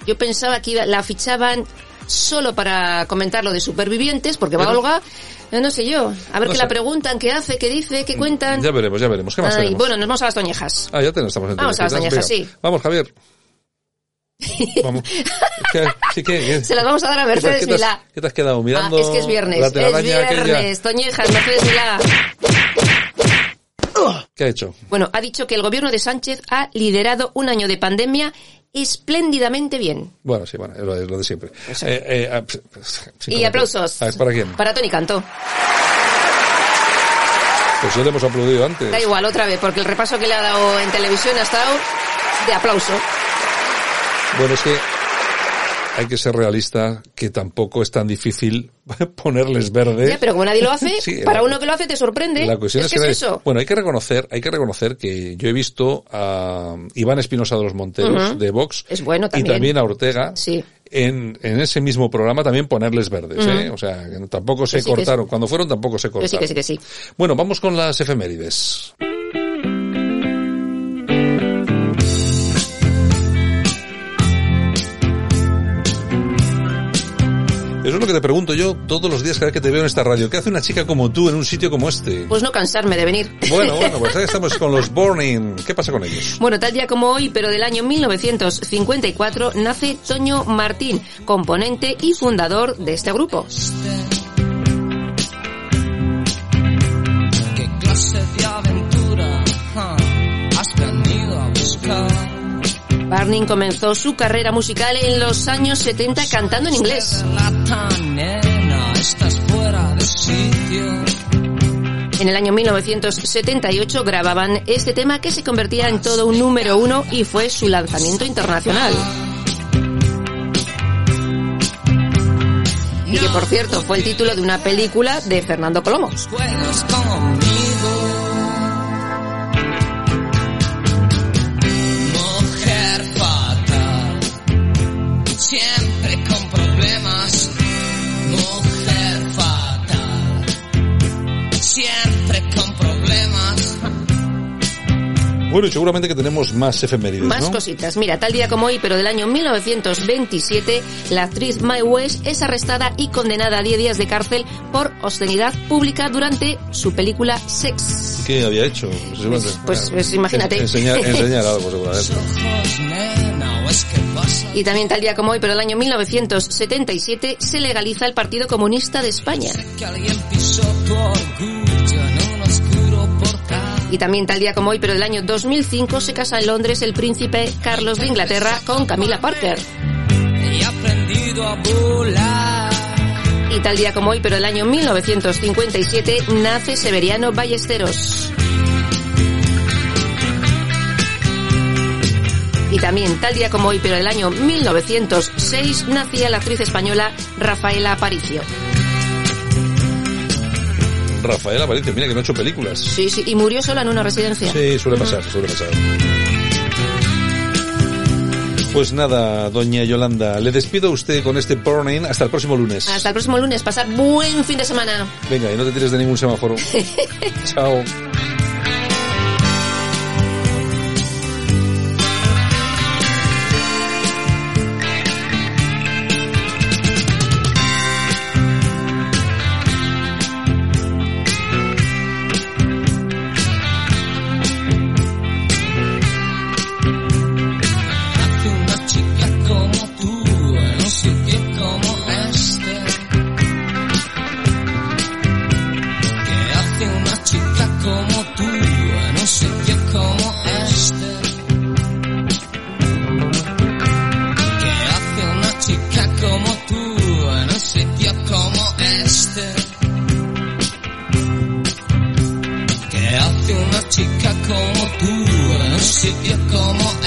Yo pensaba que iba- la fichaban solo para comentar lo de supervivientes, porque va Pero- Olga, no, no sé yo, a ver No qué sé. la preguntan, qué hace, qué dice, qué cuentan. Ya veremos, ya veremos. ¿Qué más Ay, tenemos? bueno, nos vamos a las toñejas. Ah, ya tenemos, estamos en Vamos a las Venga. sí. Vamos, Javier. Vamos. ¿Qué, sí, qué, qué? Se las vamos a dar a ¿Qué te- Mercedes Milá. ¿Qué te has quedado mirando? Ah, es que es viernes, la es telaraña aquella? viernes, toñejas, Mercedes Milá. ¿Qué ha hecho? Bueno, ha dicho que el gobierno de Sánchez ha liderado un año de pandemia espléndidamente bien. Bueno, sí, bueno, es lo de, siempre. Eh, eh, ah, pf, sin y aplausos. Ah, ¿Para quién? Para Tony Cantó. Pues ya le hemos aplaudido antes. Da igual, otra vez, porque el repaso que le ha dado en televisión ha estado de aplauso. Bueno, es que hay que ser realista, que tampoco es tan difícil ponerles verde. Ya, pero como nadie lo hace, Sí, para la- uno que lo hace te sorprende. La cuestión es es, que que es eso. bueno, hay que reconocer, hay que reconocer que yo he visto a Iván Espinosa de los Monteros Ujú. de Vox Es bueno y también. también a Ortega Sí. en, en ese mismo programa también ponerles verdes, Ujú. ¿eh? O sea, que tampoco se Que sí, que cortaron, cuando fueron tampoco se Que cortaron. sí, que sí, que sí. Bueno, vamos con las efemérides. Es lo que te pregunto yo todos los días cada vez que te veo en esta radio. ¿Qué hace una chica como tú en un sitio como este? Pues no cansarme de venir. Bueno, bueno, pues ahí estamos con los Burning. ¿Qué pasa con ellos? Bueno, tal día como hoy, pero del año 1954, nace Toño Martín, componente y fundador de este grupo. Barney comenzó su carrera musical en los años 70 cantando en inglés. En el año 1978 grababan este tema que se convertía en todo un número uno y fue su lanzamiento internacional. Y que por cierto fue el título de una película de Fernando Colomo. Siempre con problemas. Mujer fatal, siempre con problemas. Bueno, y seguramente que tenemos más efemérides, Más ¿no? cositas. Mira, tal día como hoy, pero del año 1927, la actriz Mae West es arrestada y condenada a 10 días de cárcel por obscenidad pública durante su película Sex. ¿Qué había hecho? Pues- pues imagínate. En- Enseñar, enseñar algo, seguramente. Y también tal día como hoy, pero del año 1977, se legaliza el Partido Comunista de España. Y también tal día como hoy, pero del año 2005, se casa en Londres el príncipe Carlos de Inglaterra con Camila Parker. Y tal día como hoy, pero del año 1957, nace Severiano Ballesteros. Y también tal día como hoy, pero del año 1906, nacía la actriz española Rafaela Aparicio. Rafael Aparicio, mira que no ha hecho películas. Sí, sí, y murió sola en una residencia. Sí, suele pasar, suele pasar. Pues nada, doña Yolanda, le despido a usted con este Burning hasta el próximo lunes. Hasta el próximo lunes, pasar buen fin de semana. Venga, y no te tires de ningún semáforo. Chao. Un sitio como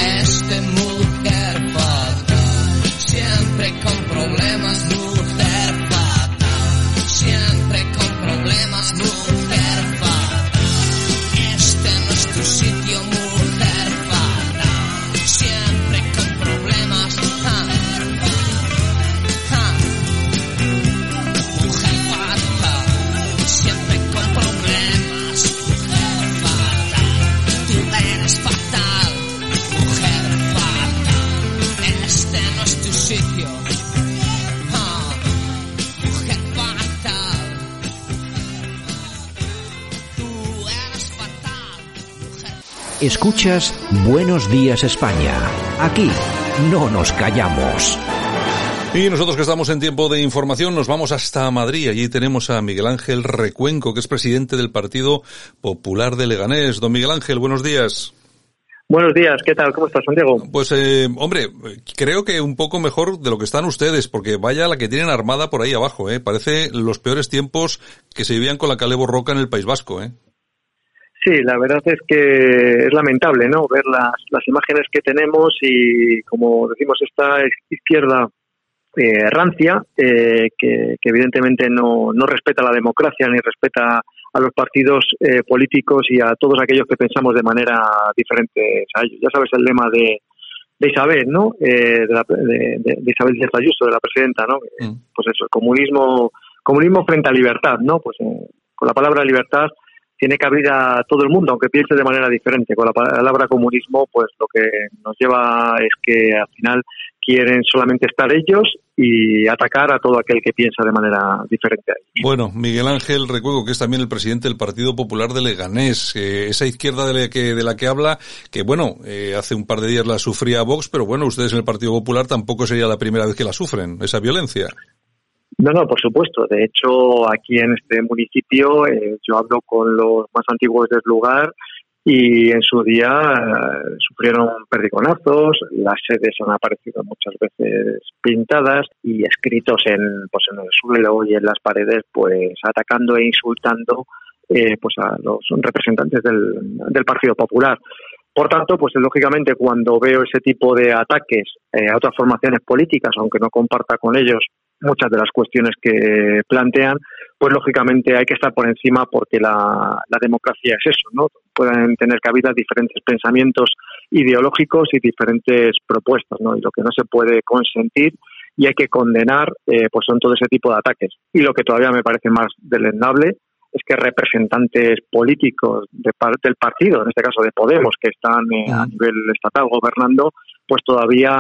Escuchas Buenos Días España. Aquí no nos callamos. Y nosotros que estamos en tiempo de información nos vamos hasta Madrid. Allí tenemos a Miguel Ángel Recuenco, que es presidente del Partido Popular de Leganés. Don Miguel Ángel, buenos días. Buenos días, ¿qué tal? ¿Cómo estás, Santiago? Pues, eh, hombre, creo que un poco mejor de lo que están ustedes, porque vaya la que tienen armada por ahí abajo, ¿eh? Parece los peores tiempos que se vivían con la Calebo Roca en el País Vasco, ¿eh? Sí, la verdad es que es lamentable, ¿no? Ver las, las imágenes que tenemos y, como decimos, esta izquierda eh, rancia, eh, que, evidentemente no, no respeta la democracia ni respeta a los partidos eh, políticos y a todos aquellos que pensamos de manera diferente a ellos. Ya sabes el lema de, de Isabel, ¿no? Eh, de, la, de, Isabel Díaz Ayuso, de la presidenta, ¿no? Mm. Pues eso, comunismo, comunismo frente a libertad, ¿no? Pues eh, con la palabra libertad tiene cabida todo el mundo, aunque piense de manera diferente. Con la palabra comunismo, pues lo que nos lleva es que al final quieren solamente estar ellos y atacar a todo aquel que piensa de manera diferente. Bueno, Miguel Ángel, recuerdo que es también el presidente del Partido Popular de Leganés, esa izquierda de la que, de la que habla, que bueno, eh, hace un par de días la sufría Vox, pero bueno, ustedes en el Partido Popular tampoco sería la primera vez que la sufren, esa violencia. No, no, por supuesto. De hecho, aquí en este municipio eh, yo hablo con los más antiguos del lugar y en su día eh, sufrieron perdigonazos, las sedes han aparecido muchas veces pintadas y escritos en, pues en el suelo y en las paredes, pues atacando e insultando eh, pues a los representantes del, Partido Popular. Por tanto, pues lógicamente cuando veo ese tipo de ataques eh, a otras formaciones políticas, aunque no comparta con ellos muchas de las cuestiones que plantean, pues lógicamente hay que estar por encima porque la, la democracia es eso, ¿no? Pueden tener cabida diferentes pensamientos ideológicos y diferentes propuestas, ¿no? Y lo que no se puede consentir y hay que condenar, eh, pues son todo ese tipo de ataques. Y lo que todavía me parece más deleznable es que representantes políticos de del partido, en este caso de Podemos, que están eh, a nivel estatal gobernando, pues todavía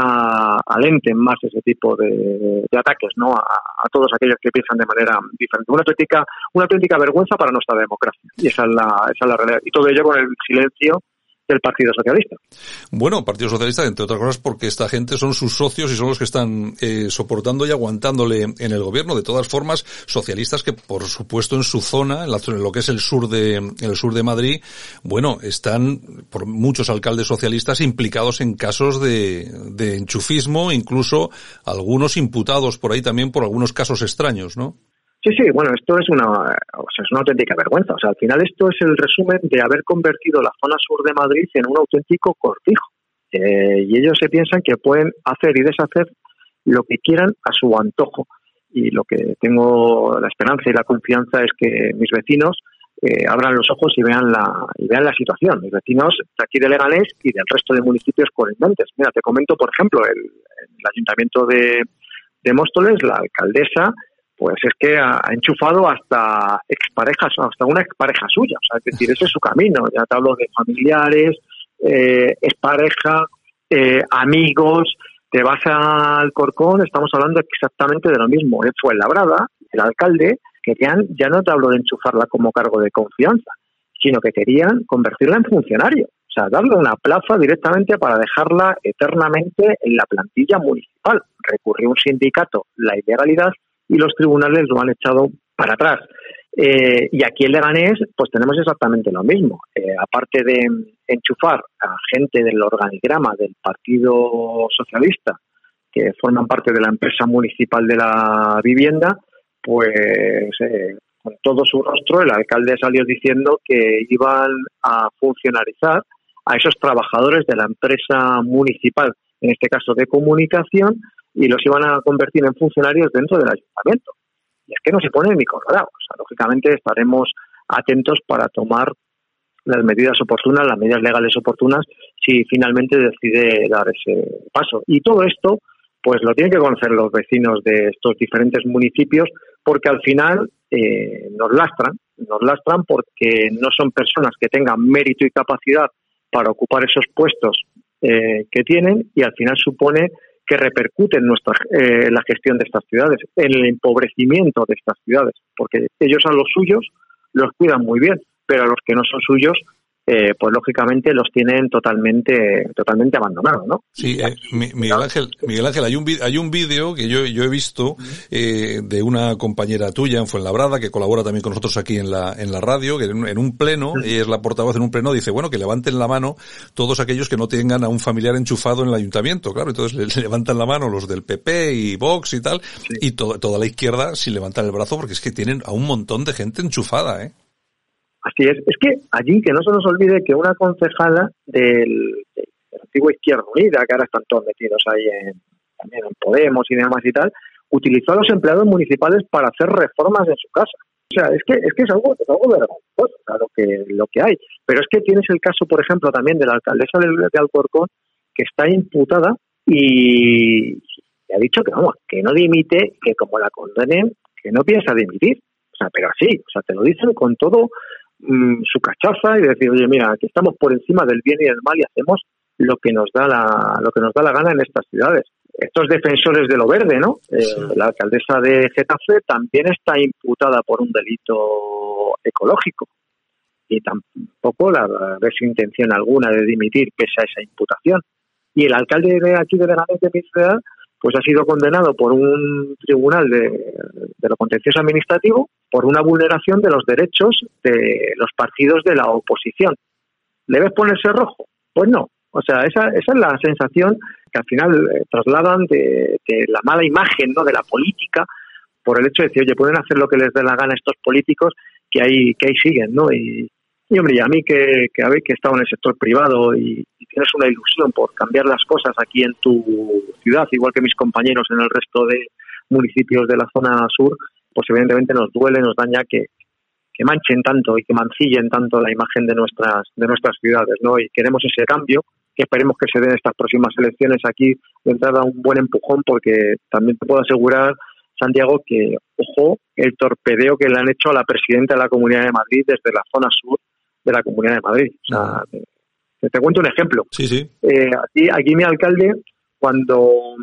alenten más ese tipo de, ataques ¿no? A, todos aquellos que piensan de manera diferente. Una auténtica, una auténtica vergüenza para nuestra democracia. Y esa es la, esa es la realidad. Y todo ello con el silencio del Partido Socialista. Bueno, Partido Socialista, entre otras cosas, porque esta gente son sus socios y son los que están eh, soportando y aguantándole en el gobierno. De todas formas, socialistas que, por supuesto, en su zona, en, lo que es el sur de el sur de Madrid, bueno, están por muchos alcaldes socialistas implicados en casos de, de enchufismo, incluso algunos imputados por ahí también por algunos casos extraños, ¿no? Sí, sí, bueno, esto es una, o sea, es una auténtica vergüenza. O sea, al final esto es el resumen de haber convertido la zona sur de Madrid en un auténtico cortijo. Eh, y ellos se piensan que pueden hacer y deshacer lo que quieran a su antojo. Y lo que tengo la esperanza y la confianza es que mis vecinos eh, abran los ojos y vean la y vean la situación. Mis vecinos de aquí de Leganés y del resto de municipios colindantes. Mira, te comento, por ejemplo, el, el ayuntamiento de, de Móstoles, la alcaldesa pues es que ha, enchufado hasta exparejas, hasta una expareja suya. O sea, es decir, ese es su camino. Ya te hablo de familiares, eh, expareja, eh, amigos. Te vas al Corcón, estamos hablando exactamente de lo mismo. ¿eh? Fue Labrada, el alcalde, querían, ya no te hablo de enchufarla como cargo de confianza, sino que querían convertirla en funcionario. O sea, darle una plaza directamente para dejarla eternamente en la plantilla municipal. Recurrió un sindicato la ilegalidad y los tribunales lo han echado para atrás. Eh, y aquí en Leganés, pues tenemos exactamente lo mismo. Eh, aparte de enchufar a gente del organigrama del Partido Socialista, que forman parte de la empresa municipal de la vivienda, pues eh, con todo su rostro el alcalde salió diciendo que iban a funcionarizar a esos trabajadores de la empresa municipal, en este caso de comunicación, y los iban a convertir en funcionarios dentro del ayuntamiento. Y es que no se pone ni colorado. O sea, lógicamente estaremos atentos para tomar las medidas oportunas, las medidas legales oportunas, si finalmente decide dar ese paso. Y todo esto, pues lo tienen que conocer los vecinos de estos diferentes municipios, porque al final eh, nos lastran, nos lastran porque no son personas que tengan mérito y capacidad para ocupar esos puestos eh, que tienen y al final supone que repercute en nuestra eh, la gestión de estas ciudades, en el empobrecimiento de estas ciudades, porque ellos a los suyos los cuidan muy bien, pero a los que no son suyos eh, pues lógicamente los tienen totalmente totalmente abandonados, ¿no? Sí, eh, Miguel Ángel, Miguel Ángel, hay un hay un vídeo que yo, yo he visto eh, de una compañera tuya en Fuenlabrada que colabora también con nosotros aquí en la en la radio, que en, un pleno, y es la portavoz en un pleno, dice, bueno, que levanten la mano todos aquellos que no tengan a un familiar enchufado en el ayuntamiento, claro, entonces le, levantan la mano los del PP y Vox y tal, y toda la izquierda sin levantar el brazo porque es que tienen a un montón de gente enchufada, ¿eh? Así es. Es que allí, que no se nos olvide que una concejala del, antigua Izquierda Unida, que ahora están todos metidos ahí en, también en Podemos y demás y tal, utilizó a los empleados municipales para hacer reformas en su casa. O sea, es que es, que es algo, es algo vergonzoso lo, que, lo que hay. Pero es que tienes el caso, por ejemplo, también de la alcaldesa de, de Alcorcón, que está imputada y, ha dicho que vamos, que no dimite, que como la condenen, que no piensa dimitir. O sea, pero así, o sea, te lo dicen con todo Mm, su cachaza y decir, oye, mira, aquí estamos por encima del bien y del mal y hacemos lo que nos da la, lo que nos da la gana en estas ciudades. Estos defensores de lo verde, ¿no? Eh, la alcaldesa de Getafe también está imputada por un delito ecológico y tampoco la ves intención alguna de dimitir pese a esa imputación. Y el alcalde de aquí de Leganés de mi ciudad pues ha sido condenado por un tribunal de, de, lo contencioso administrativo por una vulneración de los derechos de los partidos de la oposición. ¿Le ponerse rojo? Pues no. O sea, esa, esa es la sensación que al final eh, trasladan de, de, la mala imagen ¿no? de la política por el hecho de decir, oye, pueden hacer lo que les dé la gana estos políticos que ahí, que ahí siguen, ¿no? Y, y hombre, y a mí que, que, que he estado en el sector privado y, tienes una ilusión por cambiar las cosas aquí en tu ciudad, igual que mis compañeros en el resto de municipios de la zona sur, pues evidentemente nos duele, nos daña que, que manchen tanto y que mancillen tanto la imagen de nuestras, de nuestras ciudades, ¿no? Y queremos ese cambio, que esperemos que se den estas próximas elecciones aquí de entrada un buen empujón, porque también te puedo asegurar, Santiago, que, ojo, el torpedeo que le han hecho a la presidenta de la Comunidad de Madrid desde la zona sur de la Comunidad de Madrid. O sea, te, cuento un ejemplo. Sí, sí. Eh, aquí, aquí mi alcalde, cuando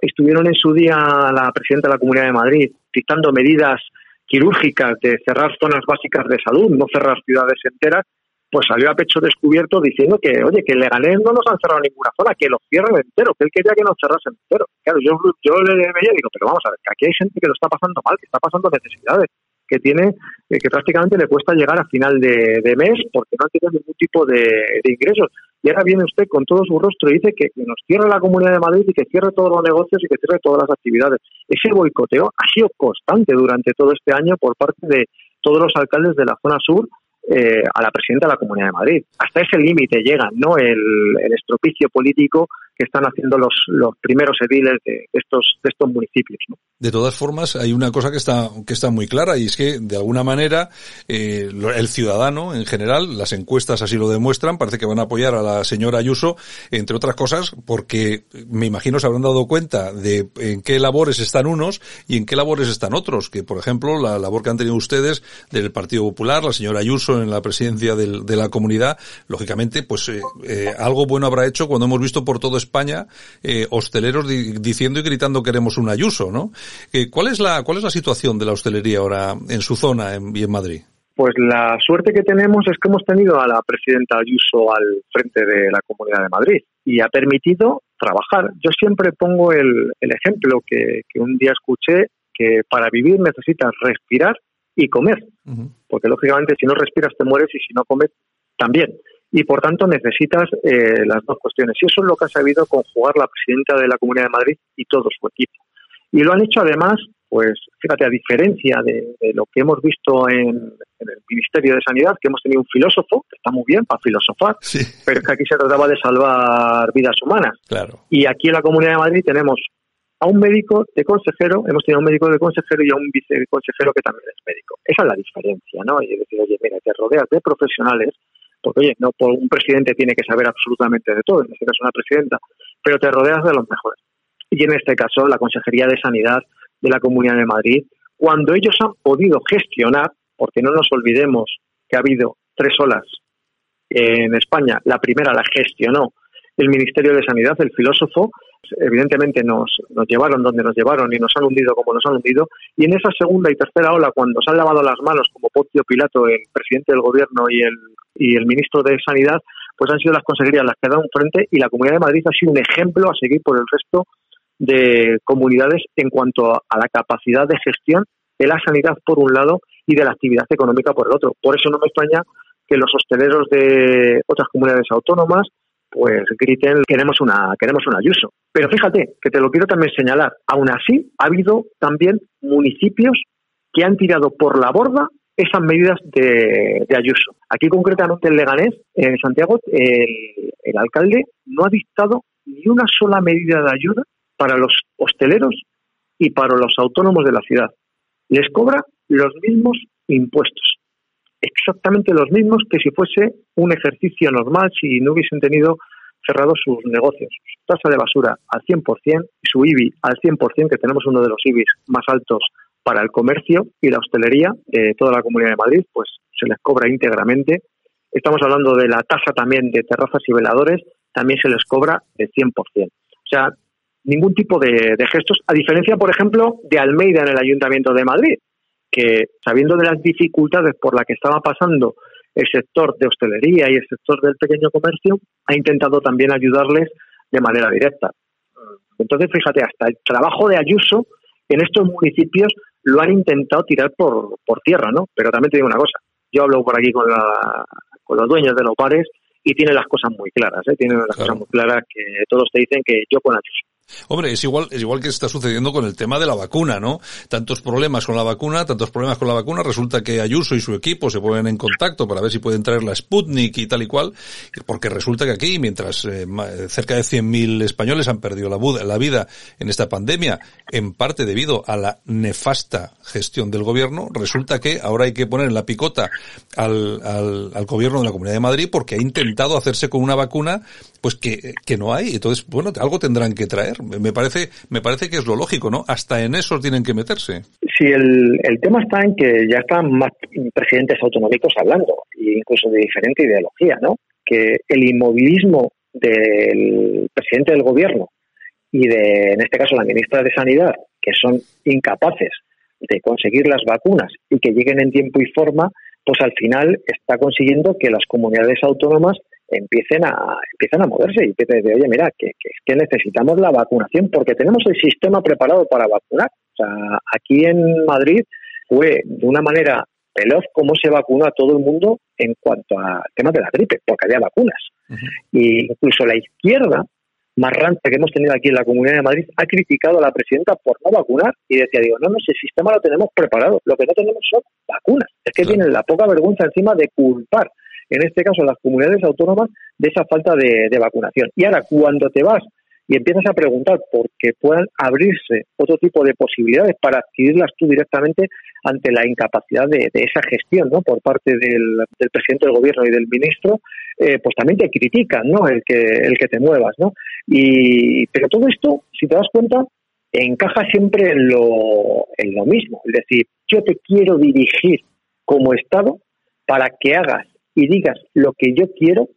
estuvieron en su día la presidenta de la Comunidad de Madrid dictando medidas quirúrgicas de cerrar zonas básicas de salud, no cerrar ciudades enteras, pues salió a pecho descubierto diciendo que, oye, que Leganés no nos han cerrado ninguna zona, que lo cierren entero, que él quería que nos cerrasen entero. Claro, yo, yo le veía y digo, pero vamos a ver, que aquí hay gente que lo está pasando mal, que está pasando necesidades, que tiene eh, que prácticamente le cuesta llegar a final de, mes porque no tiene ningún tipo de, ingresos. Y ahora viene usted con todo su rostro y dice que, nos cierre la Comunidad de Madrid y que cierre todos los negocios y que cierre todas las actividades. Ese boicoteo ha sido constante durante todo este año por parte de todos los alcaldes de la zona sur eh, a la presidenta de la Comunidad de Madrid. Hasta ese límite llegan, ¿no? El estropicio político que están haciendo los, los primeros ediles de estos, de estos municipios. De todas formas, hay una cosa que está, que está muy clara y es que, de alguna manera, eh, el ciudadano en general, las encuestas así lo demuestran, parece que van a apoyar a la señora Ayuso, entre otras cosas, porque me imagino se habrán dado cuenta de en qué labores están unos y en qué labores están otros, que por ejemplo, la labor que han tenido ustedes del Partido Popular, la señora Ayuso en la presidencia de la comunidad, lógicamente, pues eh, eh, algo bueno habrá hecho cuando hemos visto por todo eh, hosteleros diciendo y gritando queremos un Ayuso, ¿no? Eh, ¿Cuál es la cuál es la situación de la hostelería ahora en su zona y en Madrid? Pues la suerte que tenemos es que hemos tenido a la presidenta Ayuso al frente de la Comunidad de Madrid y ha permitido trabajar. Yo siempre pongo el, el ejemplo que, que, un día escuché, que para vivir necesitas respirar y comer, porque lógicamente si no respiras te mueres y si no comes también y por tanto necesitas eh, las dos cuestiones. Y eso es lo que ha sabido conjugar la presidenta de la Comunidad de Madrid y todo su equipo. Y lo han hecho además, pues fíjate, a diferencia de, lo que hemos visto en, el Ministerio de Sanidad, que hemos tenido un filósofo, que está muy bien para filosofar, pero es que aquí se trataba de salvar vidas humanas. Claro. Y aquí en la Comunidad de Madrid tenemos a un médico de consejero, hemos tenido un médico de consejero y a un viceconsejero que también es médico. Esa es la diferencia, ¿no? Y decir, oye, mira, te rodeas de profesionales porque oye, no por un presidente tiene que saber absolutamente de todo, en este caso una presidenta, pero te rodeas de los mejores. Y en este caso, la Consejería de Sanidad de la Comunidad de Madrid, cuando ellos han podido gestionar, porque no nos olvidemos que ha habido tres olas en España, la primera la gestionó el Ministerio de Sanidad, el filósofo, evidentemente nos, nos llevaron donde nos llevaron y nos han hundido como nos han hundido. Y en esa segunda y tercera ola, cuando se han lavado las manos como Poncio Pilato, el presidente del gobierno y el, y el ministro de Sanidad, pues han sido las consejerías las que han dado un frente y la Comunidad de Madrid ha sido un ejemplo a seguir por el resto de comunidades en cuanto a la capacidad de gestión de la sanidad por un lado y de la actividad económica por el otro. Por eso no me extraña que los hosteleros de otras comunidades autónomas pues griten queremos una queremos un Ayuso. Pero fíjate que te lo quiero también señalar. Aún así ha habido también municipios que han tirado por la borda esas medidas de, Ayuso. Aquí concretamente en Leganés, en Santiago, el alcalde no ha dictado ni una sola medida de ayuda para los hosteleros y para los autónomos de la ciudad. Les cobra los mismos impuestos exactamente los mismos que si fuese un ejercicio normal, si no hubiesen tenido cerrados sus negocios. Su tasa de basura al 100% y su IBI al 100%, que tenemos uno de los IBIs más altos para el comercio y la hostelería de toda la Comunidad de Madrid, pues se les cobra íntegramente. Estamos hablando de la tasa también de terrazas y veladores, también se les cobra el 100%. O sea, ningún tipo de gestos, a diferencia, por ejemplo, de Almeida en el Ayuntamiento de Madrid, que sabiendo de las dificultades por las que estaba pasando el sector de hostelería y el sector del pequeño comercio, ha intentado también ayudarles de manera directa. Entonces, fíjate, hasta el trabajo de Ayuso en estos municipios lo han intentado tirar por, por tierra, ¿no? Pero también te digo una cosa, yo hablo por aquí con, la, con los dueños de los bares y tienen las cosas muy claras, ¿eh? Tienen las cosas muy claras que todos te dicen que yo con Ayuso. Hombre, es igual, es igual que está sucediendo con el tema de la vacuna, ¿no? Tantos problemas con la vacuna, tantos problemas con la vacuna, resulta que Ayuso y su equipo se ponen en contacto para ver si pueden traer la Sputnik y tal y cual, porque resulta que aquí, mientras eh, cerca de 100.000 españoles han perdido la, la, vida en esta pandemia, en parte debido a la nefasta gestión del gobierno, resulta que ahora hay que poner en la picota al, al, al gobierno de la Comunidad de Madrid porque ha intentado hacerse con una vacuna pues que, que no hay. Entonces, bueno, algo tendrán que traer. Me parece, me parece que es lo lógico, ¿no? Hasta en eso tienen que meterse. Sí, el, el tema está en que ya están más presidentes autonómicos hablando, incluso de diferente ideología, ¿no? Que el inmovilismo del presidente del gobierno y de, en este caso, la ministra de Sanidad, que son incapaces de conseguir las vacunas y que lleguen en tiempo y forma, pues al final está consiguiendo que las comunidades autónomas empiecen a empiezan a moverse y empiecen a decir, oye, mira, que, que, que necesitamos la vacunación porque tenemos el sistema preparado para vacunar. O sea, aquí en Madrid fue de una manera veloz cómo se vacunó a todo el mundo en cuanto al tema de la gripe, porque había vacunas. Y incluso la izquierda más ranta que hemos tenido aquí en la Comunidad de Madrid ha criticado a la presidenta por no vacunar y decía, digo, no, no, ese sistema lo tenemos preparado, lo que no tenemos son vacunas. Es que tienen la poca vergüenza encima de culpar en este caso las comunidades autónomas, de esa falta de, vacunación. Y ahora, cuando te vas y empiezas a preguntar por qué puedan abrirse otro tipo de posibilidades para adquirirlas tú directamente ante la incapacidad de, esa gestión ¿no? por parte del, presidente del gobierno y del ministro, eh, pues también te critican ¿no? el, que, el que te muevas. ¿no? Y, pero todo esto, si te das cuenta, encaja siempre en lo, en lo mismo. Es decir, yo te quiero dirigir como Estado para que hagas y digas lo que yo quiero,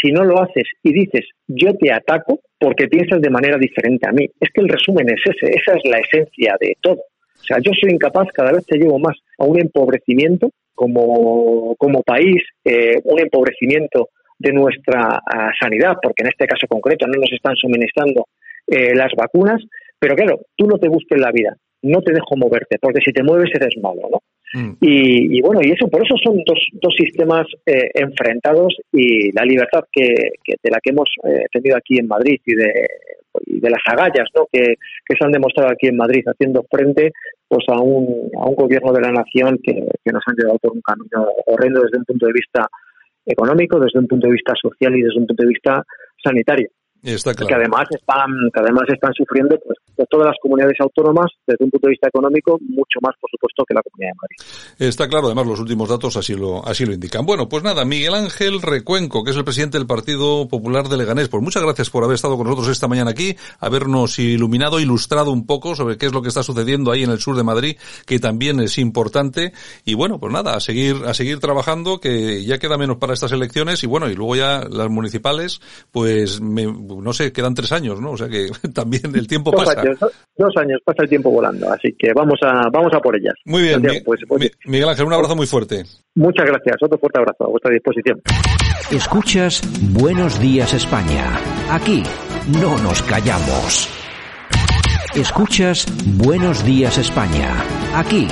si no lo haces y dices yo te ataco porque piensas de manera diferente a mí. Es que el resumen es ese, esa es la esencia de todo. O sea, yo soy incapaz, cada vez te llevo más a un empobrecimiento como, como país, eh, un empobrecimiento de nuestra ah, sanidad, porque en este caso concreto no nos están suministrando eh, las vacunas, pero claro, tú no te busques la vida, no te dejo moverte, porque si te mueves eres malo, ¿no? Mm. Y, bueno, y eso por eso son dos, dos sistemas eh, enfrentados y la libertad que, de la que hemos eh, tenido aquí en Madrid y de, de las agallas ¿no? que, que, se han demostrado aquí en Madrid haciendo frente pues a un, a un gobierno de la nación que, que nos han llevado por un camino horrendo desde un punto de vista económico, desde un punto de vista social y desde un punto de vista sanitario. Que además están, que además están sufriendo pues, todas las comunidades autónomas desde un punto de vista económico mucho más, por supuesto, que la Comunidad de Madrid. Está claro, además los últimos datos así lo, así lo indican. Bueno, pues nada, Miguel Ángel Recuenco, que es el presidente del Partido Popular de Leganés, pues muchas gracias por haber estado con nosotros esta mañana aquí, habernos iluminado, ilustrado un poco sobre qué es lo que está sucediendo ahí en el sur de Madrid, que también es importante. Y bueno, pues nada, a seguir, a seguir trabajando, que ya queda menos para estas elecciones y bueno, y luego ya las municipales, pues me no sé, quedan tres años, ¿no? O sea que también el tiempo Dos pasa. años, dos años, pasa el tiempo volando, así que vamos a, vamos a por ellas. Muy bien, Santiago, Mi- pues, pues, Mi- Miguel Ángel, un abrazo muy fuerte. muchas gracias, otro fuerte abrazo a vuestra disposición. Escuchas Buenos Días España. Aquí no nos callamos. Escuchas Buenos Días España. Aquí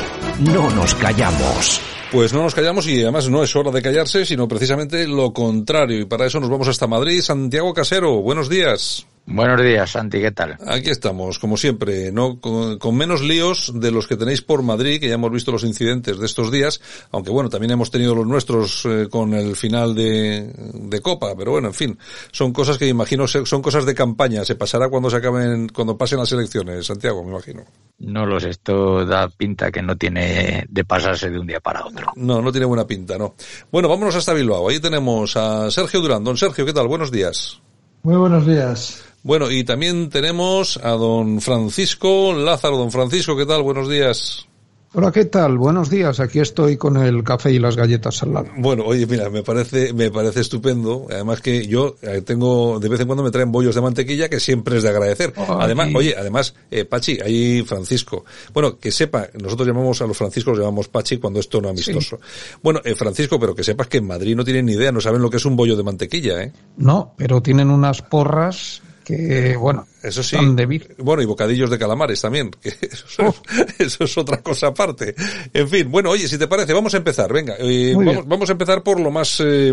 no nos callamos. Pues no nos callamos y además no es hora de callarse, sino precisamente lo contrario. Y para eso nos vamos hasta Madrid. Santiago Casero, buenos días. Buenos días, Santi, ¿qué tal? Aquí estamos, como siempre, no con, con menos líos de los que tenéis por Madrid, que ya hemos visto los incidentes de estos días, aunque bueno, también hemos tenido los nuestros eh, con el final de, de Copa, pero bueno, en fin, son cosas que imagino se- son cosas de campaña, se pasará cuando se acaben, cuando pasen las elecciones, Santiago, me imagino. No lo sé, esto da pinta que no tiene de pasarse de un día para otro. No, no tiene buena pinta, no. Bueno, vámonos hasta Bilbao. Ahí tenemos a Sergio Durán. Don Sergio, ¿qué tal? Buenos días. Muy buenos días. Bueno, y también tenemos a don Francisco Lázaro. Don Francisco, ¿qué tal? Buenos días. Hola, ¿qué tal? Buenos días. Aquí estoy con el café y las galletas al lado. Bueno, oye, mira, me parece, me parece estupendo. Además que yo eh, tengo, de vez en cuando me traen bollos de mantequilla que siempre es de agradecer. Además, oye, además, eh, Pachi, ahí Francisco. Bueno, que sepa, nosotros llamamos a los Franciscos, los llamamos Pachi cuando es tono amistoso. Bueno, eh, Francisco, pero que sepas que en Madrid no tienen ni idea, no saben lo que es un bollo de mantequilla, ¿eh? No, pero tienen unas porras que, bueno, Eso sí. Bueno, y bocadillos de calamares también, que eso, es, eso es otra cosa aparte. En fin, bueno, oye, si te parece, vamos a empezar, venga. eh, vamos, vamos a empezar por lo más, eh,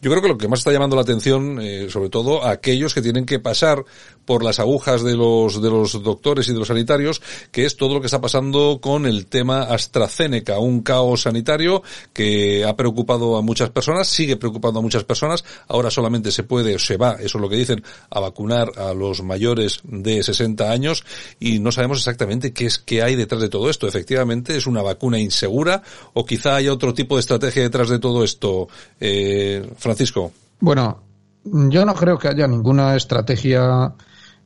yo creo que lo que más está llamando la atención, eh, sobre todo a aquellos que tienen que pasar por las agujas de los, de los doctores y de los sanitarios, que es todo lo que está pasando con el tema AstraZeneca, un caos sanitario que ha preocupado a muchas personas, sigue preocupando a muchas personas, ahora solamente se puede, se va, eso es lo que dicen, a vacunar a los mayores de 60 años y no sabemos exactamente qué es qué hay detrás de todo esto. Efectivamente, es una vacuna insegura o quizá haya otro tipo de estrategia detrás de todo esto. Eh, Francisco. Bueno, yo no creo que haya ninguna estrategia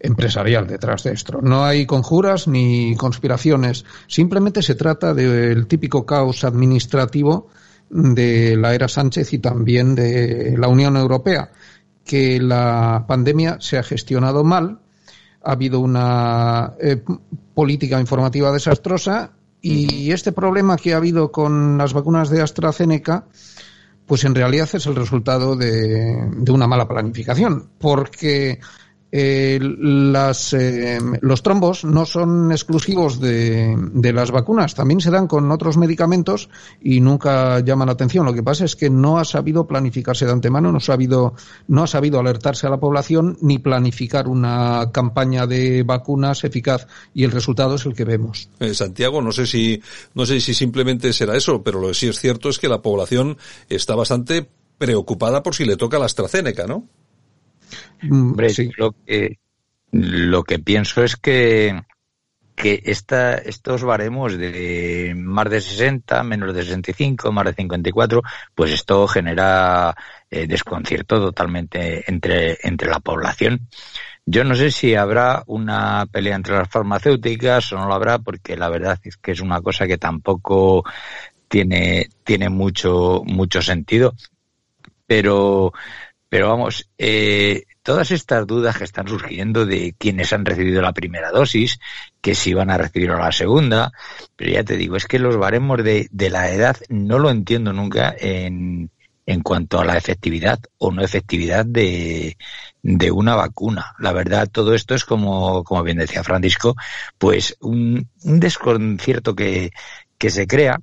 empresarial detrás de esto. No hay conjuras ni conspiraciones. Simplemente se trata del típico caos administrativo de la era Sánchez y también de la Unión Europea, que la pandemia se ha gestionado mal, ha habido una eh, política informativa desastrosa y este problema que ha habido con las vacunas de AstraZeneca, pues en realidad es el resultado de una mala planificación, porque eh, las, eh, los trombos no son exclusivos de, las vacunas, también se dan con otros medicamentos y nunca llaman la atención. Lo que pasa es que no ha sabido planificarse de antemano, no ha sabido, no ha sabido alertarse a la población ni planificar una campaña de vacunas eficaz y el resultado es el que vemos. Santiago, no sé si, no sé si simplemente será eso, pero lo que sí es cierto es que la población está bastante preocupada por si le toca la AstraZeneca, ¿no? Hombre, lo que lo que pienso es que que esta, estos baremos de más de 60, menos de 65, más de 54, pues esto genera eh, desconcierto totalmente entre, entre la población. Yo no sé si habrá una pelea entre las farmacéuticas o no lo habrá, porque la verdad es que es una cosa que tampoco tiene, tiene mucho, mucho sentido. Pero, pero vamos, eh, todas estas dudas que están surgiendo de quienes han recibido la primera dosis, que si van a recibir la segunda, pero ya te digo, es que los baremos de, de la edad no lo entiendo nunca en, en cuanto a la efectividad o no efectividad de, de una vacuna. La verdad, todo esto es como, como bien decía Francisco, pues un, un desconcierto que, que se crea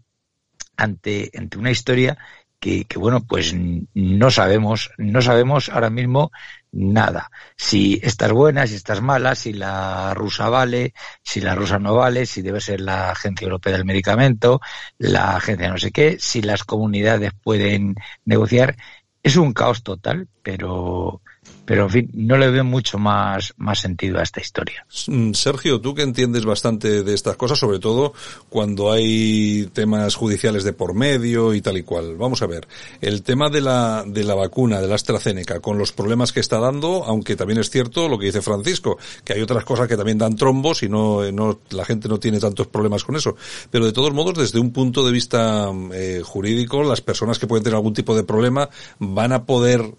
ante, ante una historia que, que, bueno, pues no sabemos, no sabemos ahora mismo nada. Si esta es buena, si esta es mala, si la rusa vale, si la rusa no vale, si debe ser la Agencia Europea del Medicamento, la agencia no sé qué, si las comunidades pueden negociar. Es un caos total, pero, pero en fin, no le veo mucho más, más sentido a esta historia. Mm, Sergio, tú que entiendes bastante de estas cosas, sobre todo cuando hay temas judiciales de por medio y tal y cual. Vamos a ver, el tema de la, de la vacuna, de la AstraZeneca, con los problemas que está dando, aunque también es cierto lo que dice Francisco, que hay otras cosas que también dan trombos y no, no la gente no tiene tantos problemas con eso. Pero de todos modos, desde un punto de vista eh, jurídico, las personas que pueden tener algún tipo de problema van a poder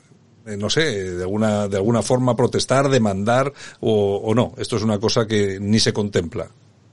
no sé, de alguna, de alguna forma protestar, demandar o, o no. Esto es una cosa que ni se contempla.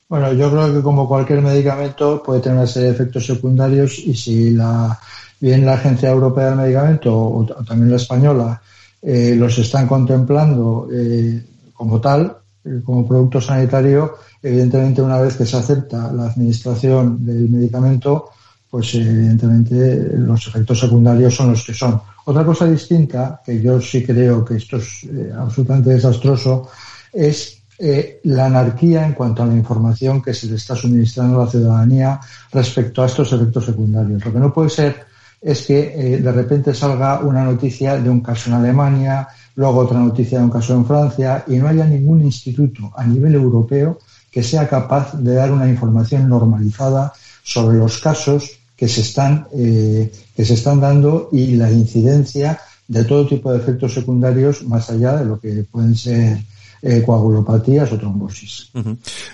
Bueno, yo creo que como cualquier medicamento puede tener una serie de efectos secundarios y si la, bien la Agencia Europea del Medicamento o, también la española eh, los están contemplando eh, como tal, eh, como producto sanitario, evidentemente una vez que se acepta la administración del medicamento, pues evidentemente los efectos secundarios son los que son. Otra cosa distinta, que yo sí creo que esto es absolutamente desastroso, es eh, la anarquía en cuanto a la información que se le está suministrando a la ciudadanía respecto a estos efectos secundarios. Lo que no puede ser es que eh, de repente salga una noticia de un caso en Alemania, luego otra noticia de un caso en Francia y no haya ningún instituto a nivel europeo que sea capaz de dar una información normalizada sobre los casos que se están, eh, que se están dando y la incidencia de todo tipo de efectos secundarios más allá de lo que pueden ser eh, coagulopatías o trombosis.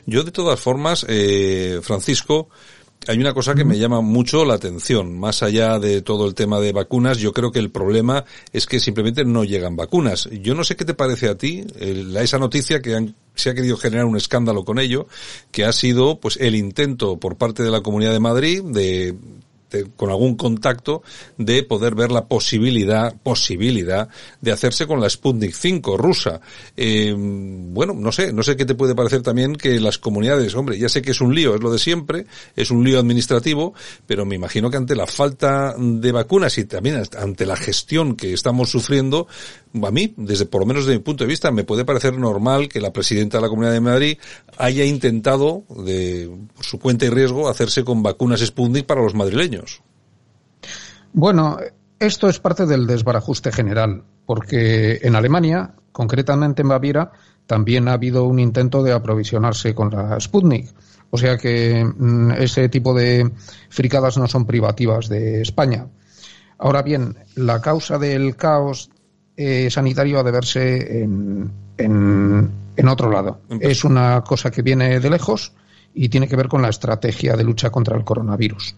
Yo, de todas formas, eh, Francisco, hay una cosa que me llama mucho la atención. Más allá de todo el tema de vacunas, yo creo que el problema es que simplemente no llegan vacunas. Yo no sé qué te parece a ti esa noticia que se ha querido generar un escándalo con ello, que ha sido pues el intento por parte de la Comunidad de Madrid de con algún contacto de poder ver la posibilidad, posibilidad de hacerse con la Sputnik 5 rusa. Eh, bueno, no sé, no sé qué te puede parecer también que las comunidades, hombre, ya sé que es un lío, es lo de siempre, es un lío administrativo, pero me imagino que ante la falta de vacunas y también ante la gestión que estamos sufriendo, a mí, desde por lo menos desde mi punto de vista, me puede parecer normal que la presidenta de la Comunidad de Madrid haya intentado, de su cuenta y riesgo, hacerse con vacunas Sputnik para los madrileños. Bueno, esto es parte del desbarajuste general, porque en Alemania, concretamente en Baviera, también ha habido un intento de aprovisionarse con la Sputnik. O sea que mm, ese tipo de fricadas no son privativas de España. Ahora bien, la causa del caos eh, sanitario ha de verse en, en, otro lado. Es una cosa que viene de lejos y tiene que ver con la estrategia de lucha contra el coronavirus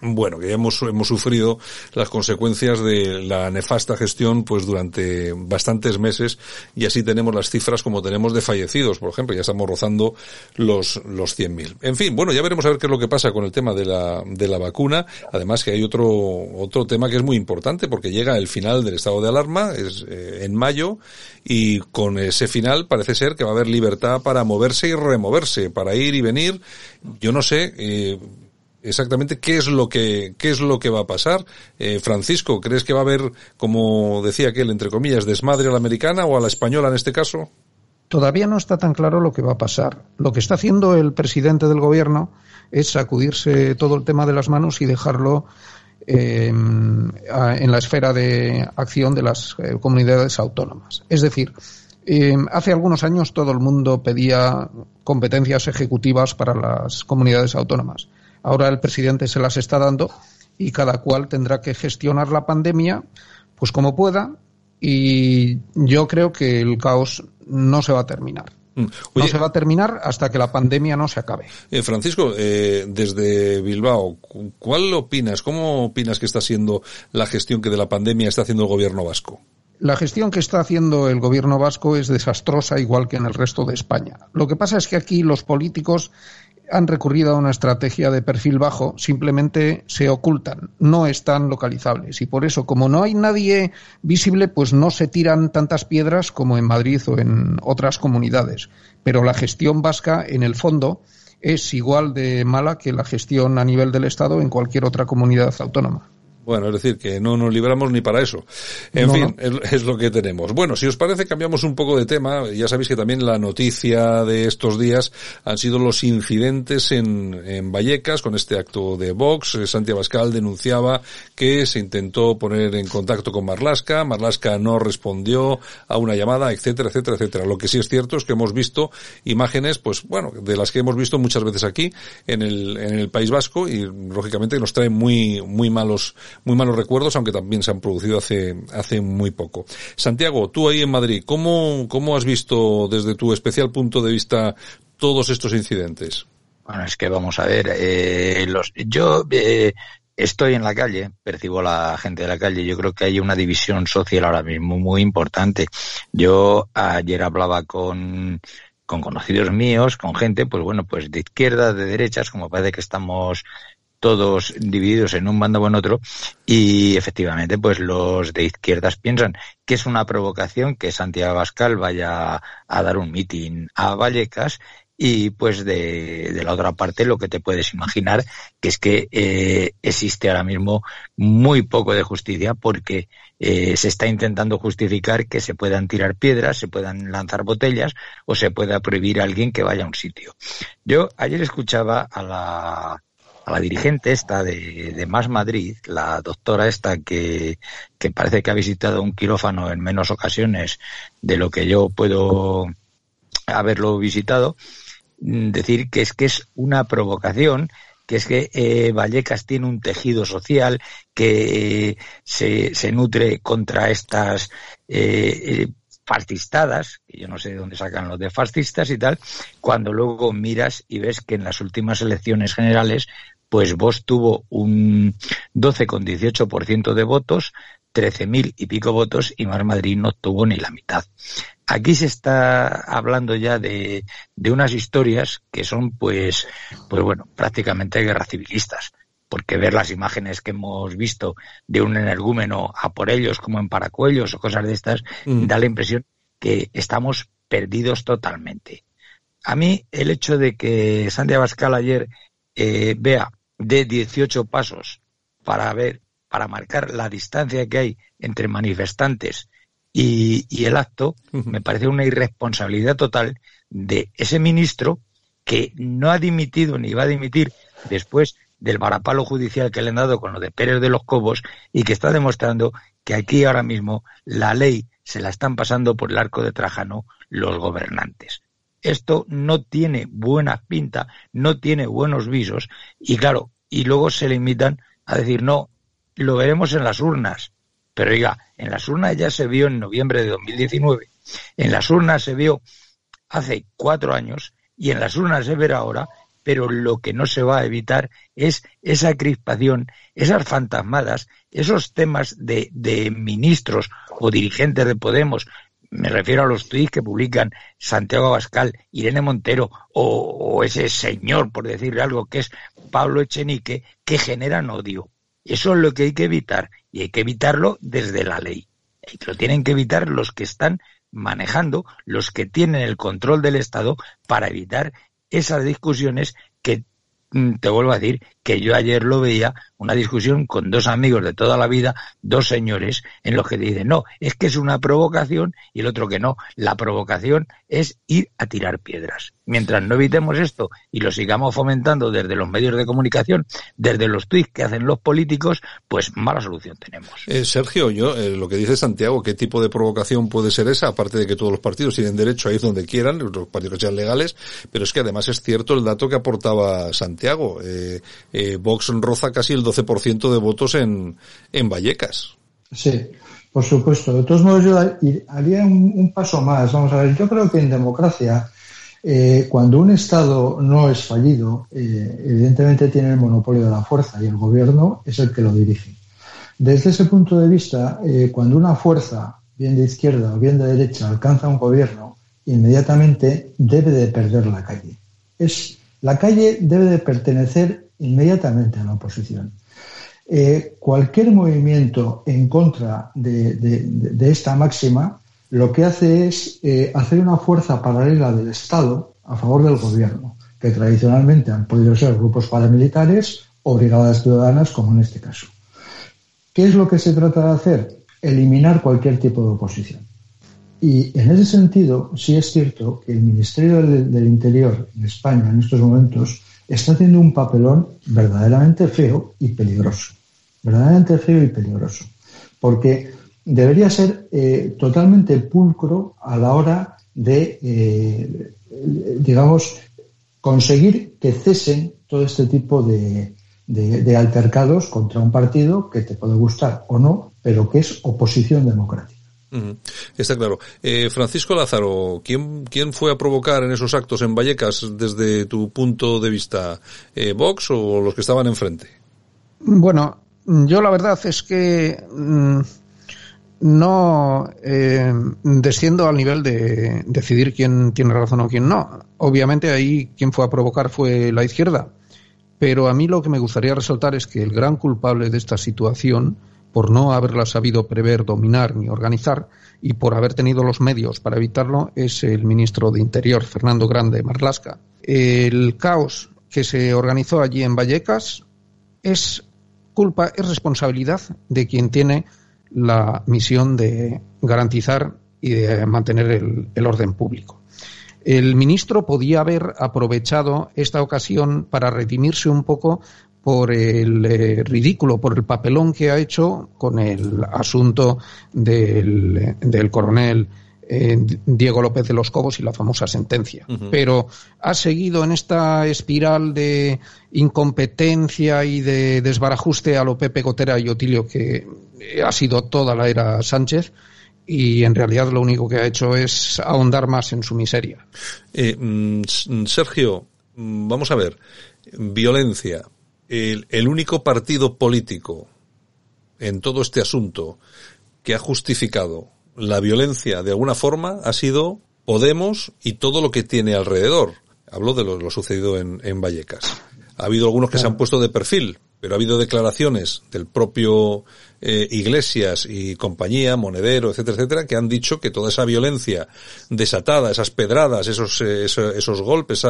bueno, que ya hemos, hemos sufrido las consecuencias de la nefasta gestión pues durante bastantes meses y así tenemos las cifras como tenemos de fallecidos, por ejemplo, ya estamos rozando los, los 100.000. En fin, bueno, ya veremos a ver qué es lo que pasa con el tema de la, de la vacuna. Además que hay otro, otro tema que es muy importante porque llega el final del estado de alarma, es eh, en mayo, y con ese final parece ser que va a haber libertad para moverse y removerse, para ir y venir. Yo no sé, eh, exactamente qué es lo que qué es lo que va a pasar. Eh, Francisco, ¿crees que va a haber, como decía aquel, entre comillas, desmadre a la americana o a la española en este caso? Todavía no está tan claro lo que va a pasar. Lo que está haciendo el presidente del gobierno es sacudirse todo el tema de las manos y dejarlo eh, en la esfera de acción de las eh, comunidades autónomas. Es decir, hace algunos años todo el mundo pedía competencias ejecutivas para las comunidades autónomas. Ahora el presidente se las está dando y cada cual tendrá que gestionar la pandemia pues como pueda y yo creo que el caos no se va a terminar. Mm. no se va a terminar hasta que la pandemia no se acabe. Eh, Francisco, eh, desde Bilbao, ¿cuál opinas? ¿Cómo opinas que está siendo la gestión que de la pandemia está haciendo el gobierno vasco? La gestión que está haciendo el gobierno vasco es desastrosa igual que en el resto de España. Lo que pasa es que aquí los políticos han recurrido a una estrategia de perfil bajo, simplemente se ocultan, no están localizables. Y por eso, como no hay nadie visible, pues no se tiran tantas piedras como en Madrid o en otras comunidades. Pero la gestión vasca, en el fondo, es igual de mala que la gestión a nivel del Estado en cualquier otra comunidad autónoma. Bueno, es decir, que no nos libramos ni para eso. En fin, Es, lo que tenemos. Bueno, si os parece, cambiamos un poco de tema. Ya sabéis que también la noticia de estos días han sido los incidentes en, en Vallecas con este acto de Vox. Eh, Santiago Abascal denunciaba que se intentó poner en contacto con Marlasca. Marlasca no respondió a una llamada, etcétera, etcétera, etcétera. Lo que sí es cierto es que hemos visto imágenes, pues bueno, de las que hemos visto muchas veces aquí en el, en el País Vasco y lógicamente nos trae muy, muy malos muy malos recuerdos, aunque también se han producido hace, hace muy poco. Santiago, tú ahí en Madrid, ¿cómo, cómo has visto desde tu especial punto de vista todos estos incidentes? Bueno, es que vamos a ver, eh, los, yo, eh, estoy en la calle, percibo la gente de la calle, yo creo que hay una división social ahora mismo muy importante. Yo ayer hablaba con, con conocidos míos, con gente, pues bueno, pues de izquierda, de derechas, como parece que estamos todos divididos en un bando o en otro y efectivamente pues los de izquierdas piensan que es una provocación que Santiago Abascal vaya a dar un mitin a Vallecas y pues de, la otra parte lo que te puedes imaginar que es que eh, existe ahora mismo muy poco de justicia porque eh, se está intentando justificar que se puedan tirar piedras, se puedan lanzar botellas o se pueda prohibir a alguien que vaya a un sitio. Yo ayer escuchaba a la, a la dirigente esta de, de Más Madrid, la doctora esta que, que parece que ha visitado un quirófano en menos ocasiones de lo que yo puedo haberlo visitado, Mm, decir que es que es una provocación que es que eh, Vallecas tiene un tejido social que eh, se, se, nutre contra estas eh, eh, fascistadas, que yo no sé de dónde sacan los de fascistas y tal, cuando luego miras y ves que en las últimas elecciones generales, pues vos tuvo un 12,18% de votos, 13.000 y pico votos y Mar Madrid no tuvo ni la mitad. Aquí se está hablando ya de, de unas historias que son, pues, pues bueno, prácticamente guerra civilistas porque ver las imágenes que hemos visto de un energúmeno a por ellos como en paracuellos o cosas de estas, mm. da la impresión que estamos perdidos totalmente. A mí el hecho de que Santiago Abascal ayer eh, vea de 18 pasos para ver, para marcar la distancia que hay entre manifestantes y, el acto me parece una irresponsabilidad total de ese ministro que no ha dimitido ni va a dimitir después del varapalo judicial que le han dado con lo de Pérez de los Cobos y que está demostrando que aquí ahora mismo la ley se la están pasando por el arco de Trajano los gobernantes. Esto no tiene buena pinta, no tiene buenos visos y claro, y luego se limitan a decir no, lo veremos en las urnas. Pero oiga, en las urnas ya se vio en noviembre de 2019, en las urnas se vio hace cuatro años y en las urnas se verá ahora, pero lo que no se va a evitar es esa crispación, esas fantasmadas, esos temas de, de ministros o dirigentes de Podemos, me refiero a los tweets que publican Santiago Abascal, Irene Montero o, ese señor, por decirle algo, que es Pablo Echenique, que generan odio. Eso es lo que hay que evitar y hay que evitarlo desde la ley. Y lo tienen que evitar los que están manejando, los que tienen el control del Estado para evitar esas discusiones te vuelvo a decir que yo ayer lo veía, una discusión con dos amigos de toda la vida, dos señores, en los que dicen, no, es que es una provocación y el otro que no. La provocación es ir a tirar piedras. Mientras no evitemos esto y lo sigamos fomentando desde los medios de comunicación, desde los tweets que hacen los políticos, pues mala solución tenemos. Eh, Sergio, yo, eh, lo que dice Santiago, ¿qué tipo de provocación puede ser esa? Aparte de que todos los partidos tienen derecho a ir donde quieran, los partidos sean legales, pero es que además es cierto el dato que aportaba Santiago. Eh, eh, Vox roza casi el 12% de votos en, en Vallecas. Sí, por supuesto. De todos modos, yo haría un, un paso más. Vamos a ver, yo creo que en democracia, eh, cuando un Estado no es fallido, eh, evidentemente tiene el monopolio de la fuerza y el gobierno es el que lo dirige. Desde ese punto de vista, eh, cuando una fuerza, bien de izquierda o bien de derecha, alcanza un gobierno, inmediatamente debe de perder la calle. La calle debe de pertenecer inmediatamente a la oposición. Cualquier movimiento en contra de, esta máxima lo que hace es eh, hacer una fuerza paralela del Estado a favor del gobierno, que tradicionalmente han podido ser grupos paramilitares o brigadas ciudadanas, como en este caso. ¿Qué es lo que se trata de hacer? Eliminar cualquier tipo de oposición. Y en ese sentido, sí es cierto que el Ministerio del, Interior en España en estos momentos está haciendo un papelón verdaderamente feo y peligroso. Verdaderamente feo y peligroso. Porque debería ser eh, totalmente pulcro a la hora de, eh, digamos, conseguir que cesen todo este tipo de, de, de altercados contra un partido que te puede gustar o no, pero que es oposición democrática. Está claro. Eh, Francisco Lázaro, ¿quién, ¿quién fue a provocar en esos actos en Vallecas desde tu punto de vista? Eh, ¿Vox o los que estaban enfrente? Bueno, yo la verdad es que mm, no eh, desciendo al nivel de decidir quién tiene razón o quién no. Obviamente ahí quien fue a provocar fue la izquierda. Pero a mí lo que me gustaría resaltar es que el gran culpable de esta situación, por no haberla sabido prever, dominar ni organizar, y por haber tenido los medios para evitarlo, es el ministro de Interior, Fernando Grande Marlasca. El caos que se organizó allí en Vallecas es culpa, es responsabilidad de quien tiene la misión de garantizar y de mantener el, orden público. El ministro podía haber aprovechado esta ocasión para redimirse un poco por el eh, ridículo, por el papelón que ha hecho con el asunto del, del coronel eh, Diego López de los Cobos y la famosa sentencia. Pero ha seguido en esta espiral de incompetencia y de desbarajuste a lo Pepe Gotera y Otilio que ha sido toda la era Sánchez y en realidad lo único que ha hecho es ahondar más en su miseria. Eh, mm, Sergio, mm, vamos a ver, violencia. el único partido político en todo este asunto que ha justificado la violencia de alguna forma ha sido Podemos y todo lo que tiene alrededor. Hablo de lo, sucedido en, en, Vallecas. Ha habido algunos que se han puesto de perfil, pero ha habido declaraciones del propio eh, Iglesias y compañía, Monedero, etcétera, etcétera, que han dicho que toda esa violencia desatada, esas pedradas, esos, eh, esos, golpes,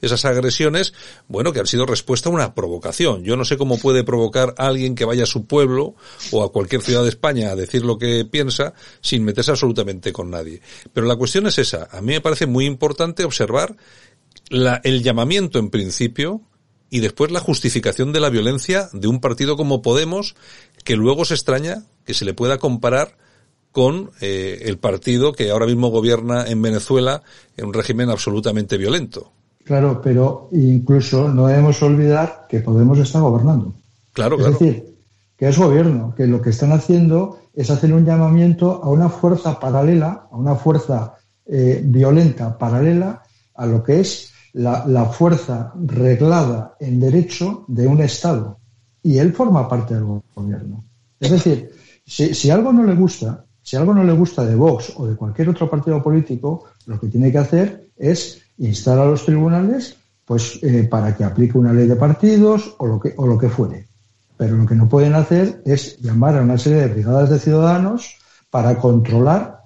esas agresiones, bueno, que han sido respuesta a una provocación. Yo no sé cómo puede provocar a alguien que vaya a su pueblo o a cualquier ciudad de España a decir lo que piensa sin meterse absolutamente con nadie. Pero la cuestión es esa. A mí me parece muy importante observar la, el llamamiento en principio y después la justificación de la violencia de un partido como Podemos, que luego se extraña que se le pueda comparar con eh, el partido que ahora mismo gobierna en Venezuela en un régimen absolutamente violento. Claro, pero incluso no debemos olvidar que Podemos está gobernando. Claro, es decir, que es gobierno, que lo que están haciendo es hacer un llamamiento a una fuerza paralela, a una fuerza eh, violenta paralela a lo que es la, fuerza reglada en derecho de un Estado. Y él forma parte del gobierno. Es decir, si, algo no le gusta, si algo no le gusta de Vox o de cualquier otro partido político, lo que tiene que hacer es instar a los tribunales pues eh, para que aplique una ley de partidos o lo que o lo que fuere. Pero lo que no pueden hacer es llamar a una serie de brigadas de ciudadanos para controlar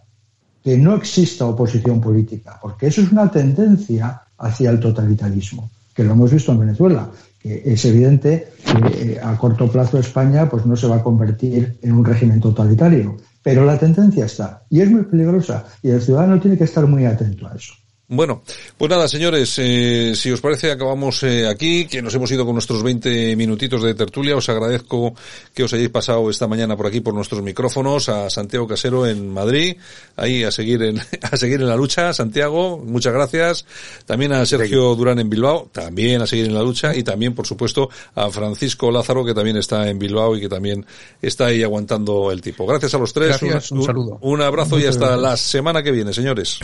que no exista oposición política, porque eso es una tendencia hacia el totalitarismo, que lo hemos visto en Venezuela, que es evidente que eh, a corto plazo España pues no se va a convertir en un régimen totalitario, pero la tendencia está y es muy peligrosa y el ciudadano tiene que estar muy atento a eso. Bueno, pues nada, señores, eh, si os parece, acabamos eh, aquí, que nos hemos ido con nuestros 20 minutitos de tertulia. Os agradezco que os hayáis pasado esta mañana por aquí por nuestros micrófonos, a Santiago Casero en Madrid, ahí a seguir en, a seguir en la lucha. Santiago, muchas gracias. También a Sergio Durán en Bilbao, también a seguir en la lucha. Y también, por supuesto, a Francisco Lázaro, que también está en Bilbao y que también está ahí aguantando el tipo. Gracias a los tres. un, saludo. Un abrazo y hasta la semana que viene, señores.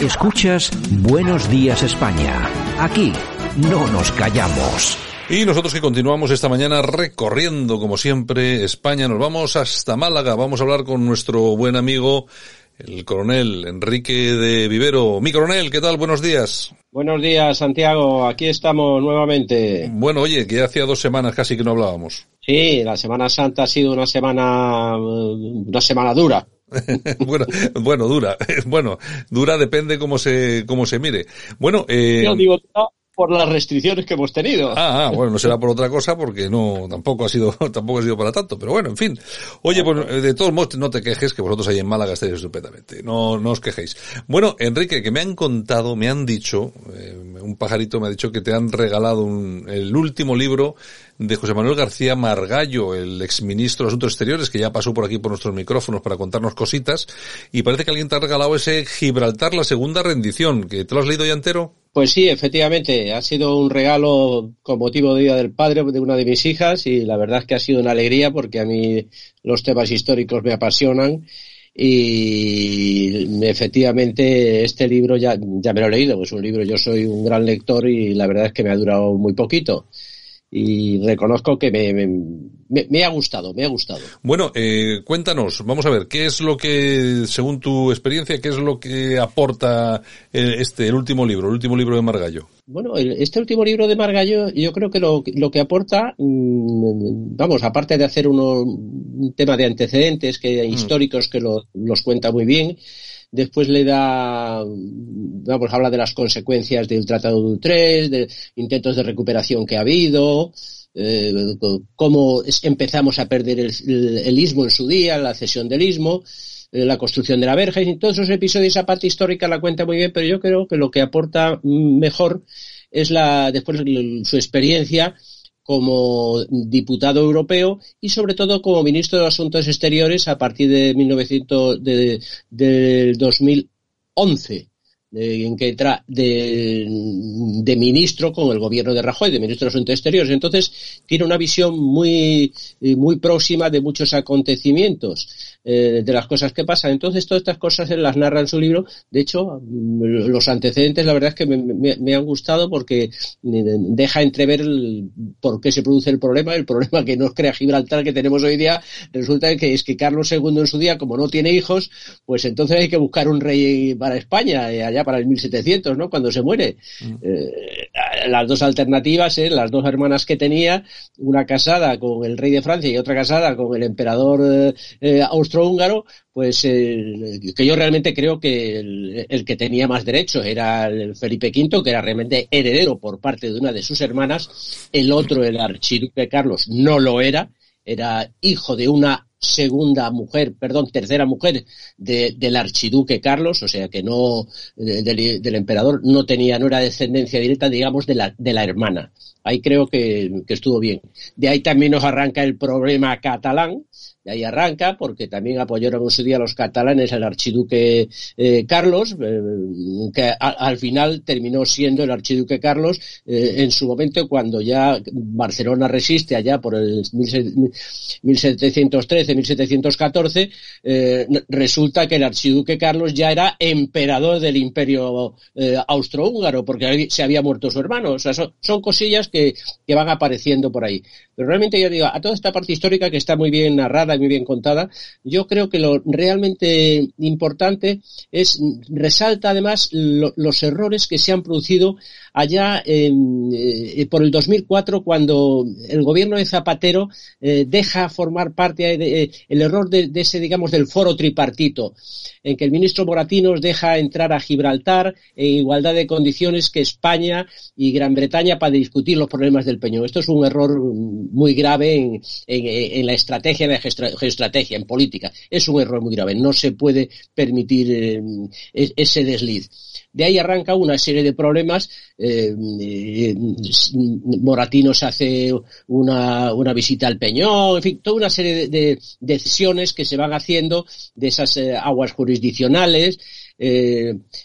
Escuchas Buenos Días España. Aquí no nos callamos. Y nosotros que continuamos esta mañana recorriendo, como siempre, España, nos vamos hasta Málaga. Vamos a hablar con nuestro buen amigo, el coronel Enrique de Vivero. Mi coronel, ¿qué tal? Buenos días. Buenos días, Santiago. Aquí estamos nuevamente. Bueno, oye, que hacía dos semanas casi que no hablábamos. Sí, la Semana Santa ha sido una semana, una semana dura. bueno, bueno, dura. Bueno, dura depende cómo se, cómo se mire. Bueno, eh, Yo digo por las restricciones que hemos tenido. Ah, ah, bueno, no será por otra cosa porque no, tampoco ha sido, tampoco ha sido para tanto, pero bueno, en fin. Oye, pues de todos modos no te quejes que vosotros ahí en Málaga estáis estupendamente. No, no os quejéis. Bueno, Enrique, que me han contado, me han dicho, eh, un pajarito me ha dicho que te han regalado el último libro de José Manuel García Margallo, el exministro de Asuntos Exteriores, que ya pasó por aquí por nuestros micrófonos para contarnos cositas, y parece que alguien te ha regalado ese Gibraltar, la segunda rendición, que te lo has leído ya entero. Pues sí, efectivamente, ha sido un regalo con motivo de Día del Padre de una de mis hijas y la verdad es que ha sido una alegría porque a mí los temas históricos me apasionan y efectivamente este libro ya, ya me lo he leído, es un libro, yo soy un gran lector y la verdad es que me ha durado muy poquito y reconozco que me, me, me, ha gustado, me ha gustado. Bueno, eh, cuéntanos, vamos a ver, ¿qué es lo que, según tu experiencia, qué es lo que aporta el, este, el último libro, el último libro de Margallo? Bueno, este último libro de Margallo, yo creo que lo, lo que aporta, mmm, vamos, aparte de hacer uno, un tema de antecedentes que mm. históricos que lo, los cuenta muy bien, después le da, vamos, habla de las consecuencias del Tratado de Utrecht, de intentos de recuperación que ha habido, eh, cómo empezamos a perder el, el, el, istmo en su día, la cesión del istmo, eh, la construcción de la verja, y todos esos episodios, esa parte histórica la cuenta muy bien, pero yo creo que lo que aporta mejor es la, después su experiencia como diputado europeo y sobre todo como ministro de Asuntos Exteriores a partir de 1900 de, de 2011 de, en que entra de, ministro con el gobierno de Rajoy, de ministro de Asuntos Exteriores. Entonces, tiene una visión muy, muy próxima de muchos acontecimientos, eh, de las cosas que pasan. Entonces, todas estas cosas él las narra en su libro. De hecho, los antecedentes, la verdad es que me, han gustado porque deja entrever por qué se produce el problema. El problema que nos crea Gibraltar que tenemos hoy día resulta que es que Carlos II en su día, como no tiene hijos, pues entonces hay que buscar un rey para España. Eh, para el 1700, ¿no? Cuando se muere. Mm. Eh, las dos alternativas, ¿eh? las dos hermanas que tenía, una casada con el rey de Francia y otra casada con el emperador eh, austrohúngaro, pues que yo realmente creo que el, el, que tenía más derechos era el Felipe V, que era realmente heredero por parte de una de sus hermanas, el otro, el archiduque Carlos, no lo era, era hijo de una segunda mujer, perdón, tercera mujer de, del archiduque Carlos, o sea que no, de, del, del, emperador, no tenía, no era descendencia directa, digamos, de la, de la hermana. Ahí creo que, que estuvo bien. De ahí también nos arranca el problema catalán, ahí arranca, porque también apoyaron en día los catalanes al archiduque eh, Carlos, eh, que al final terminó siendo el archiduque Carlos eh, en su momento cuando ya Barcelona resiste allá por el 1713-1714, eh, resulta que el archiduque Carlos ya era emperador del imperio austrohúngaro, porque se había muerto su hermano. O sea, son, son cosillas que, que van apareciendo por ahí. Pero realmente yo digo, a toda esta parte histórica que está muy bien narrada muy bien contada. Yo creo que lo realmente importante es, resalta además lo, los errores que se han producido allá eh, por el 2004 cuando el gobierno de Zapatero eh, deja formar parte de, eh, el error de, ese, digamos, del foro tripartito, en que el ministro Moratinos deja entrar a Gibraltar en igualdad de condiciones que España y Gran Bretaña para discutir los problemas del Peñón. Esto es un error muy grave en, en, la estrategia de geoestrategia, en política. Es un error muy grave. No se puede permitir eh, ese desliz. De ahí arranca una serie de problemas. Eh, eh, Moratinos hace una, una, visita al Peñón, en fin, toda una serie de, de decisiones que se van haciendo de esas eh, aguas jurisdiccionales.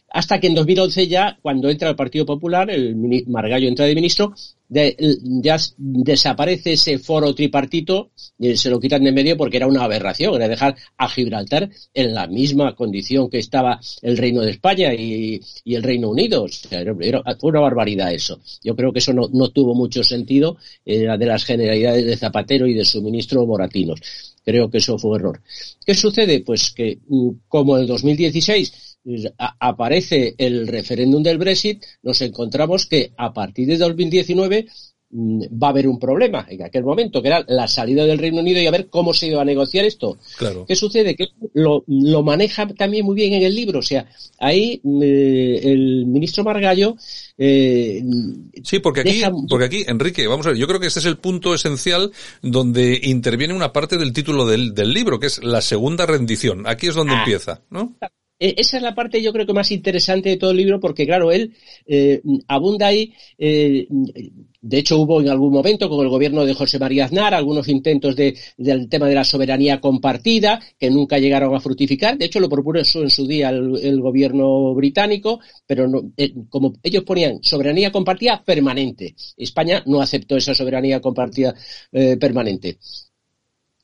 Hasta que en 2011 ya, cuando entra el Partido Popular, el Margallo entra de ministro, de, ya desaparece ese foro tripartito y se lo quitan de medio porque era una aberración, era dejar a Gibraltar en la misma condición que estaba el Reino de España y, el Reino Unido. O sea, era, fue una barbaridad eso. Yo creo que eso no, no tuvo mucho sentido, de las generalidades de Zapatero y de su ministro Moratinos. Creo que eso fue un error. ¿Qué sucede? Pues que mm, como en 2016 aparece el referéndum del Brexit, nos encontramos que a partir de 2019 mm, va a haber un problema en aquel momento, que era la salida del Reino Unido y a ver cómo se iba a negociar esto. Claro. ¿Qué sucede? Que lo, lo, maneja también muy bien en el libro. O sea, ahí eh, el ministro Margallo eh, sí, porque aquí, deja... porque aquí, Enrique, vamos a ver, yo creo que este es el punto esencial donde interviene una parte del título del, del libro, que es la segunda rendición. Aquí es donde ah. empieza, ¿no? E, esa es la parte yo creo que más interesante de todo el libro porque claro, él eh, abunda ahí, eh, de hecho hubo en algún momento con el gobierno de José María Aznar algunos intentos de, del tema de la soberanía compartida que nunca llegaron a fructificar, de hecho lo propuso en su día el, gobierno británico, pero eh, como ellos ponían soberanía compartida permanente, España no aceptó esa soberanía compartida permanente.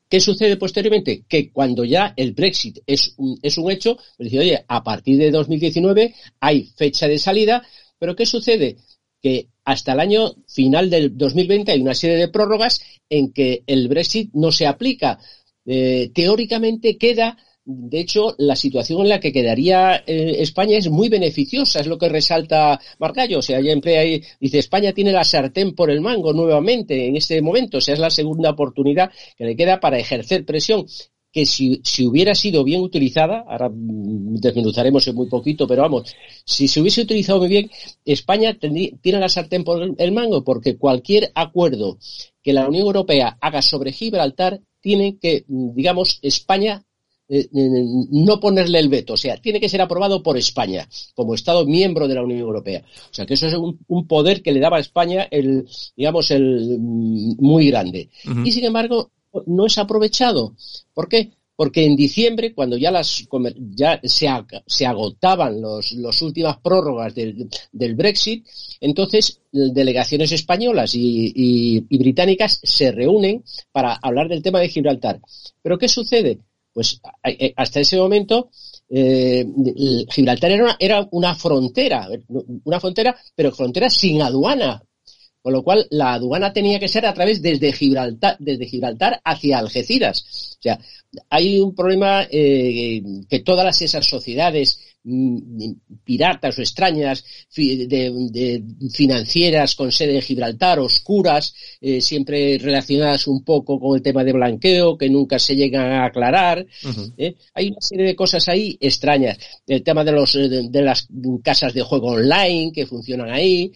¿Qué sucede posteriormente? Que cuando ya el Brexit es un, es un hecho, pues dice, oye, a partir de 2019 hay fecha de salida, pero ¿qué sucede? que hasta el año final del 2020 hay una serie de prórrogas en que el Brexit no se aplica. Eh, teóricamente queda de hecho, la situación en la que quedaría eh, España es muy beneficiosa, es lo que resalta Margallo. O sea, emplea ahí, dice, España tiene la sartén por el mango nuevamente en este momento. O sea, es la segunda oportunidad que le queda para ejercer presión que si, si, hubiera sido bien utilizada, ahora en muy poquito, pero vamos, si se hubiese utilizado muy bien, España tiene la sartén por el mango, porque cualquier acuerdo que la Unión Europea haga sobre Gibraltar, tiene que, digamos, España eh, eh, no ponerle el veto, o sea, tiene que ser aprobado por España como Estado miembro de la Unión Europea. O sea, que eso es un, poder que le daba a España el, digamos, el mm, muy grande. Y sin embargo, no es aprovechado. ¿Por qué? Porque en diciembre, cuando ya las ya se, se agotaban las los últimas prórrogas del, del, Brexit, entonces delegaciones españolas y, y británicas se reúnen para hablar del tema de Gibraltar. Pero ¿qué sucede? Pues hasta ese momento eh, Gibraltar era era una frontera, una frontera, pero frontera sin aduana, con lo cual la aduana tenía que ser a través desde Gibraltar, desde Gibraltar hacia Algeciras. O sea, hay un problema eh, que todas esas sociedades Mm, piratas o extrañas de, financieras con sede en Gibraltar, oscuras, eh, siempre relacionadas un poco con el tema de blanqueo, que nunca se llegan a aclarar. ¿eh? Hay una serie de cosas ahí extrañas. El tema de, los, de las casas de juego online que funcionan ahí,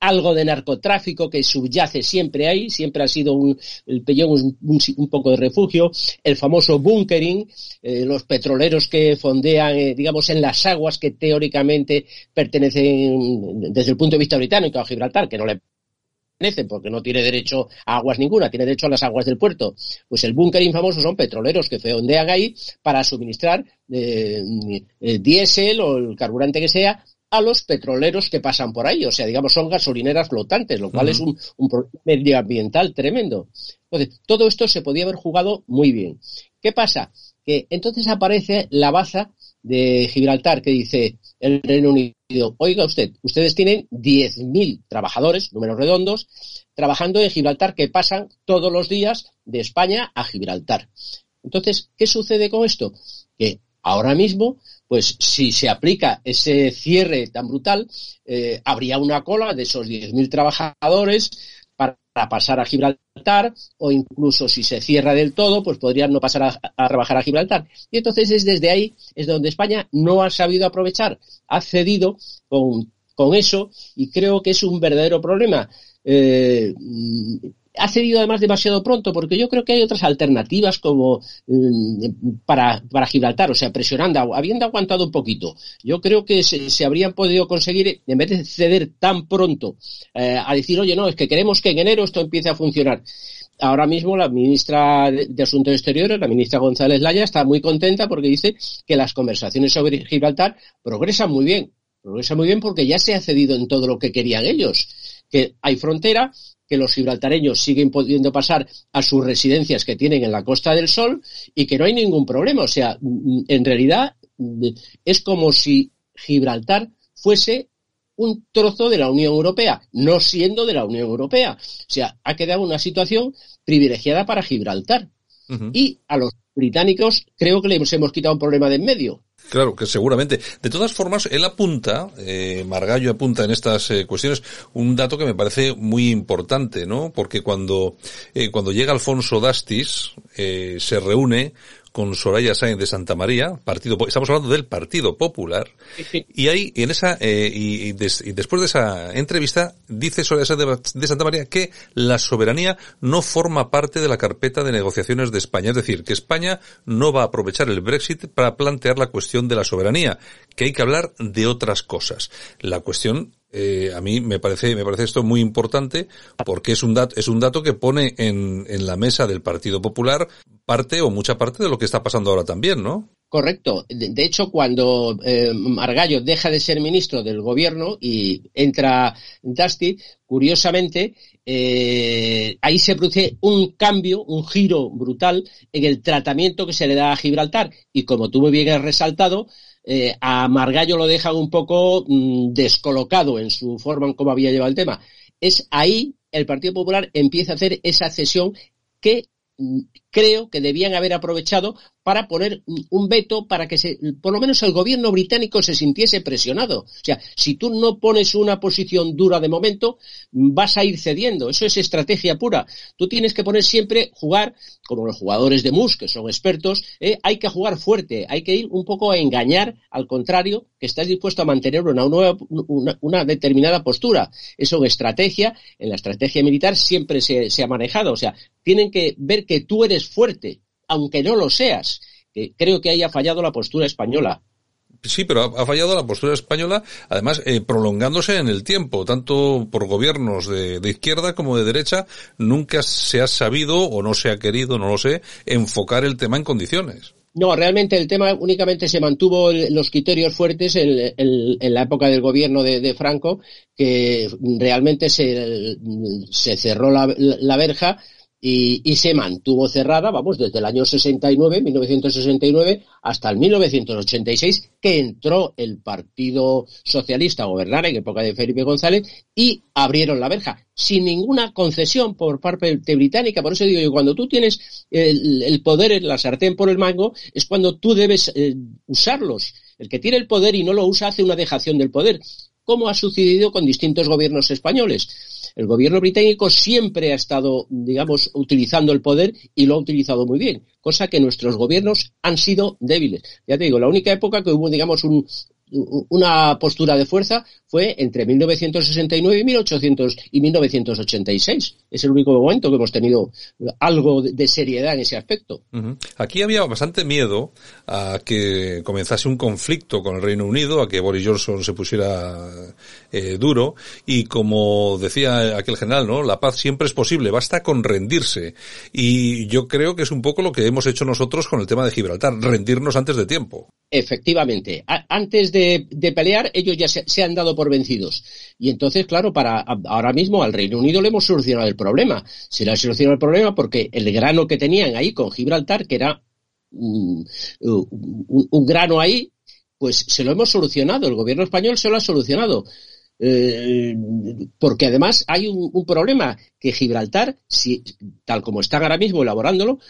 algo de narcotráfico que subyace siempre ahí, siempre ha sido un, el pellón un, poco de refugio, el famoso bunkering, eh, los petroleros que fondean, eh, digamos, en las aguas que teóricamente pertenecen desde el punto de vista británico a Gibraltar, que no le pertenecen porque no tiene derecho a aguas ninguna, tiene derecho a las aguas del puerto. Pues el bunkering famoso son petroleros que fondean ahí para suministrar eh, diésel o el carburante que sea a los petroleros que pasan por ahí. O sea, digamos, son gasolineras flotantes, lo cual es un, un problema medioambiental tremendo. Entonces, todo esto se podía haber jugado muy bien. ¿Qué pasa? Que entonces aparece la baza de Gibraltar que dice el Reino Unido, oiga usted, ustedes tienen 10.000 trabajadores, números redondos, trabajando en Gibraltar que pasan todos los días de España a Gibraltar. Entonces, ¿qué sucede con esto? Que ahora mismo pues si se aplica ese cierre tan brutal, eh, habría una cola de esos 10.000 trabajadores para pasar a Gibraltar o incluso si se cierra del todo, pues podrían no pasar a, a trabajar a Gibraltar. Y entonces es desde ahí, es donde España no ha sabido aprovechar, ha cedido con, con eso y creo que es un verdadero problema. Eh, ha cedido además demasiado pronto, porque yo creo que hay otras alternativas como mm, para, Gibraltar, o sea, presionando, habiendo aguantado un poquito. Yo creo que se, habrían podido conseguir, en vez de ceder tan pronto, eh, a decir, oye, no, es que queremos que en enero esto empiece a funcionar. Ahora mismo la ministra de Asuntos Exteriores, la ministra González Laya, está muy contenta porque dice que las conversaciones sobre Gibraltar progresan muy bien. Progresan muy bien porque ya se ha cedido en todo lo que querían ellos que hay frontera, que los gibraltareños siguen pudiendo pasar a sus residencias que tienen en la Costa del Sol y que no hay ningún problema. O sea, mm, en realidad mm, es como si Gibraltar fuese un trozo de la Unión Europea, no siendo de la Unión Europea. O sea, ha quedado una situación privilegiada para Gibraltar. Y a los británicos creo que les hemos quitado un problema de en medio. Claro, que seguramente. De todas formas, él apunta, eh, Margallo apunta en estas eh, cuestiones un dato que me parece muy importante, ¿no? Porque cuando, eh, cuando llega Alfonso Dastis, eh, se reúne con Soraya Sáenz de Santa María, partido, estamos hablando del Partido Popular, y ahí, en esa, eh, y, después de esa entrevista, dice Soraya Sáenz de, Santa María que la soberanía no forma parte de la carpeta de negociaciones de España, es decir, que España no va a aprovechar el Brexit para plantear la cuestión de la soberanía, que hay que hablar de otras cosas. La cuestión eh, a mí me parece me parece esto muy importante porque es un dato es un dato que pone en, en la mesa del Partido Popular parte o mucha parte de lo que está pasando ahora también, ¿no? Correcto. De, hecho, cuando eh, Margallo deja de ser ministro del gobierno y entra Dusty, curiosamente, eh, ahí se produce un cambio, un giro brutal en el tratamiento que se le da a Gibraltar. Y como tú muy bien has resaltado, eh, a Margallo lo dejan un poco mm, descolocado en su forma en cómo había llevado el tema. Es ahí el Partido Popular empieza a hacer esa cesión que mm, creo que debían haber aprovechado para poner un veto para que se, por lo menos el gobierno británico se sintiese presionado. O sea, si tú no pones una posición dura de momento, vas a ir cediendo. Eso es estrategia pura. Tú tienes que poner siempre, jugar, como los jugadores de MUS, que son expertos, eh, hay que jugar fuerte, hay que ir un poco a engañar al contrario, que estás dispuesto a mantener una, nueva, una, una determinada postura. Eso en estrategia, en la estrategia militar siempre se, se ha manejado. O sea, tienen que ver que tú eres fuerte, aunque no lo seas. Que creo que ahí ha fallado la postura española. Sí, pero ha, fallado la postura española, además eh, prolongándose en el tiempo, tanto por gobiernos de, de, izquierda como de derecha, nunca se ha sabido o no se ha querido, no lo sé, enfocar el tema en condiciones. No, realmente el tema únicamente se mantuvo el, los criterios fuertes en, en, en, la época del gobierno de, de Franco, que realmente se, se cerró la, la verja y, se mantuvo cerrada, vamos, desde el año 69, 1969, hasta el 1986, que entró el Partido Socialista a gobernar en época de Felipe González y abrieron la verja, sin ninguna concesión por parte británica. Por eso digo yo, cuando tú tienes el, el poder en la sartén por el mango, es cuando tú debes eh, usarlos. El que tiene el poder y no lo usa hace una dejación del poder, como ha sucedido con distintos gobiernos españoles el gobierno británico siempre ha estado, digamos, utilizando el poder y lo ha utilizado muy bien, cosa que nuestros gobiernos han sido débiles. Ya te digo, la única época que hubo, digamos, un, una postura de fuerza fue entre 1969 y 1800 y 1986. Es el único momento que hemos tenido algo de seriedad en ese aspecto. Uh -huh. Aquí había bastante miedo a que comenzase un conflicto con el Reino Unido, a que Boris Johnson se pusiera eh, duro y como decía aquel general, ¿no? La paz siempre es posible, basta con rendirse. Y yo creo que es un poco lo que hemos hecho nosotros con el tema de Gibraltar, rendirnos antes de tiempo. Efectivamente, a antes de, de, pelear ellos ya se, se, han dado por vencidos. Y entonces, claro, para ahora mismo al Reino Unido le hemos solucionado el problema. Se le ha solucionado el problema porque el grano que tenían ahí con Gibraltar, que era un, un, un grano ahí, pues se lo hemos solucionado. El gobierno español se lo ha solucionado. Eh, porque además hay un, problema que Gibraltar, si, tal como están ahora mismo elaborándolo,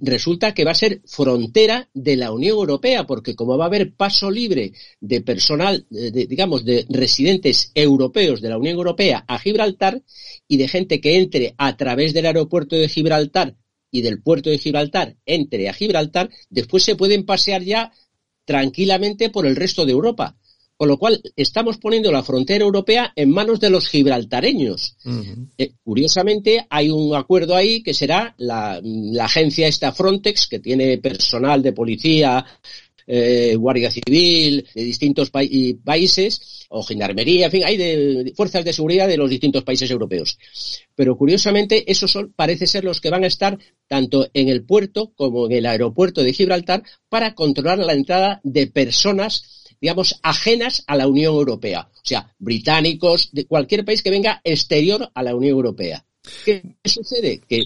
resulta que va a ser frontera de la Unión Europea, porque como va a haber paso libre de personal, de, digamos, de residentes europeos de la Unión Europea a Gibraltar y de gente que entre a través del aeropuerto de Gibraltar y del puerto de Gibraltar entre a Gibraltar, después se pueden pasear ya tranquilamente por el resto de Europa. Con lo cual, estamos poniendo la frontera europea en manos de los gibraltareños. Uh -huh. eh, curiosamente, hay un acuerdo ahí que será la, la agencia esta Frontex, que tiene personal de policía, eh, Guardia Civil, de distintos pa países, o Gendarmería, en fin, hay de, de, fuerzas de seguridad de los distintos países europeos. Pero curiosamente, esos son, parece ser los que van a estar tanto en el puerto como en el aeropuerto de Gibraltar para controlar la entrada de personas digamos, ajenas a la Unión Europea. O sea, británicos, de cualquier país que venga exterior a la Unión Europea. ¿Qué sucede? Que,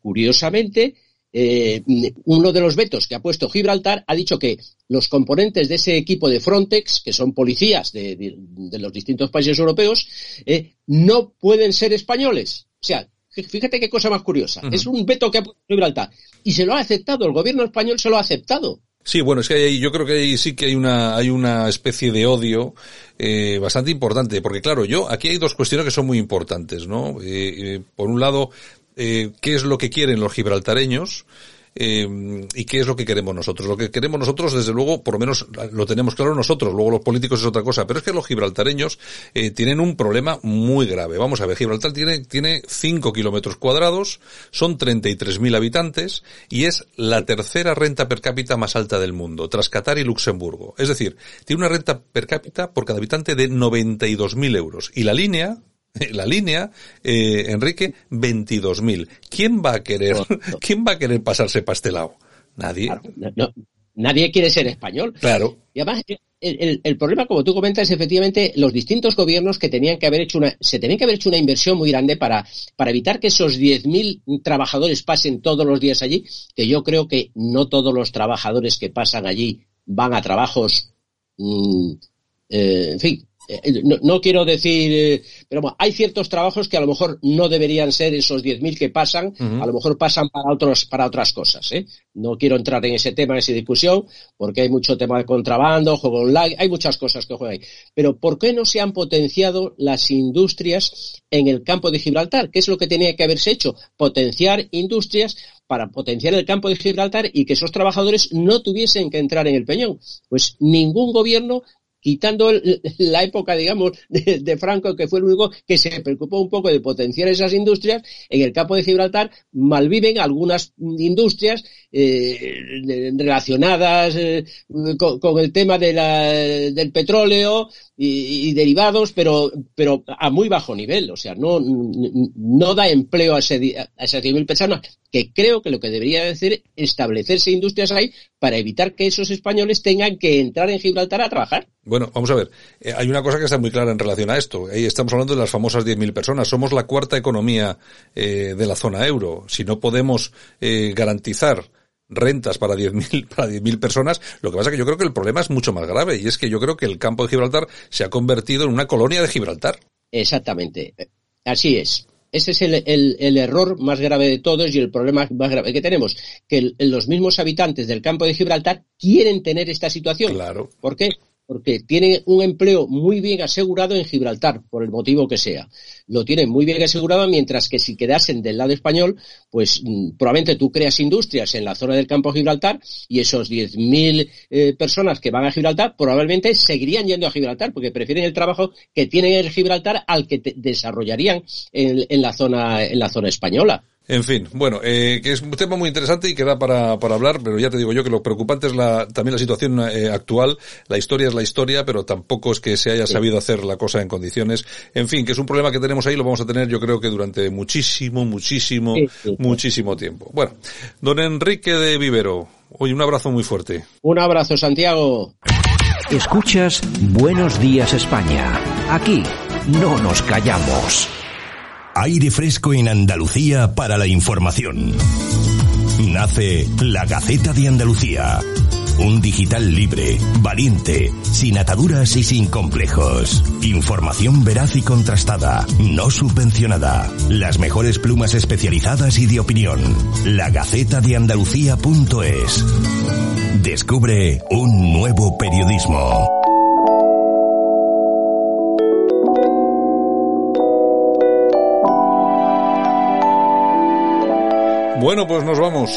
curiosamente, eh, uno de los vetos que ha puesto Gibraltar ha dicho que los componentes de ese equipo de Frontex, que son policías de, de, de los distintos países europeos, eh, no pueden ser españoles. O sea, fíjate qué cosa más curiosa. Uh -huh. Es un veto que ha puesto Gibraltar. Y se lo ha aceptado, el gobierno español se lo ha aceptado. Sí, bueno, es que hay, yo creo que ahí sí que hay una, hay una especie de odio eh, bastante importante, porque claro, yo, aquí hay dos cuestiones que son muy importantes, ¿no? Eh, eh, por un lado, eh, ¿qué es lo que quieren los gibraltareños? Eh, y qué es lo que queremos nosotros. Lo que queremos nosotros, desde luego, por lo menos lo tenemos claro nosotros, luego los políticos es otra cosa, pero es que los gibraltareños eh, tienen un problema muy grave. Vamos a ver, Gibraltar tiene, tiene 5 kilómetros cuadrados, son 33.000 habitantes y es la tercera renta per cápita más alta del mundo, tras Qatar y Luxemburgo. Es decir, tiene una renta per cápita por cada habitante de 92.000 euros. Y la línea, la línea, eh, Enrique, 22.000. ¿Quién va a querer, quién va a querer pasarse pastelado? Nadie. Claro, no, nadie quiere ser español. Claro. Y además, el, el, el, problema, como tú comentas, es efectivamente los distintos gobiernos que tenían que haber hecho una, se tenían que haber hecho una inversión muy grande para, para evitar que esos 10.000 trabajadores pasen todos los días allí, que yo creo que no todos los trabajadores que pasan allí van a trabajos mm, eh, en fin, eh, no, no, quiero decir, eh, pero bueno, hay ciertos trabajos que a lo mejor no deberían ser esos 10.000 que pasan, uh -huh. a lo mejor pasan para otros para otras cosas. ¿eh? No quiero entrar en ese tema, en esa discusión, porque hay mucho tema de contrabando, juego online, hay muchas cosas que juegan ahí. Pero ¿por qué no se han potenciado las industrias en el campo de Gibraltar? ¿Qué es lo que tenía que haberse hecho? Potenciar industrias para potenciar el campo de Gibraltar y que esos trabajadores no tuviesen que entrar en el peñón. Pues ningún gobierno quitando la época, digamos, de, de, Franco, que fue el único que se preocupó un poco de potenciar esas industrias, en el campo de Gibraltar malviven algunas industrias eh, relacionadas eh, con, el tema de la, del petróleo y, derivados, pero, pero a muy bajo nivel, o sea, no, no da empleo a, ese, a esas 10.000 personas, que creo que lo que debería decir es establecerse industrias ahí para evitar que esos españoles tengan que entrar en Gibraltar a trabajar. Bueno, vamos a ver. Eh, hay una cosa que está muy clara en relación a esto. Ahí estamos hablando de las famosas 10.000 personas. Somos la cuarta economía eh, de la zona euro. Si no podemos garantizar rentas para 10.000 para 10.000 personas, lo que pasa es que yo creo que el problema es mucho más grave y es que yo creo que el campo de Gibraltar se ha convertido en una colonia de Gibraltar. Exactamente. Así es. Ese es el, el, el, error más grave de todos y el problema más grave que tenemos, que el, los mismos habitantes del campo de Gibraltar quieren tener esta situación. Claro. ¿Por qué? Porque tienen un empleo muy bien asegurado en Gibraltar, por el motivo que sea. Lo tienen muy bien asegurado, mientras que si quedasen del lado español, pues mmm, probablemente tú creas industrias en la zona del campo de Gibraltar y esos 10.000 eh, personas que van a Gibraltar probablemente seguirían yendo a Gibraltar porque prefieren el trabajo que tienen en Gibraltar al que desarrollarían en, en, la zona, en la zona española. En fin, bueno, eh, que es un tema muy interesante y que da para, para hablar, pero ya te digo yo que lo preocupante es la, también la situación eh, actual. La historia es la historia, pero tampoco es que se haya sí. sabido hacer la cosa en condiciones. En fin, que es un problema que tenemos ahí, lo vamos a tener yo creo que durante muchísimo, muchísimo, sí, muchísimo tiempo. Bueno, don Enrique de Vivero, hoy un abrazo muy fuerte. Un abrazo, Santiago. Escuchas Buenos Días España. Aquí no nos callamos. Aire fresco en Andalucía para la información. Nace la Gaceta de Andalucía. Un digital libre, valiente, sin ataduras y sin complejos. Información veraz y contrastada, no subvencionada. Las mejores plumas especializadas y de opinión. La Gaceta de Andalucía.es. Descubre un nuevo periodismo. Bueno, pues nos vamos.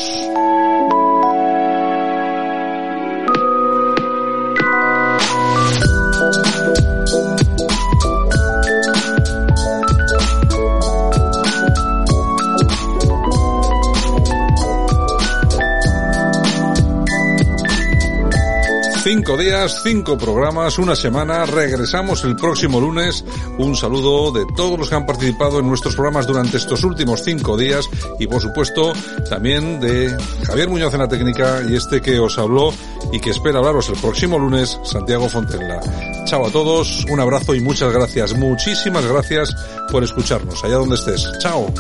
Cinco días, cinco programas, una semana. Regresamos el próximo lunes. Un saludo de todos los que han participado en nuestros programas durante estos últimos cinco días y por supuesto también de Javier Muñoz en la técnica y este que os habló y que espera hablaros el próximo lunes, Santiago Fontenla. Chao a todos, un abrazo y muchas gracias, muchísimas gracias por escucharnos allá donde estés. Chao.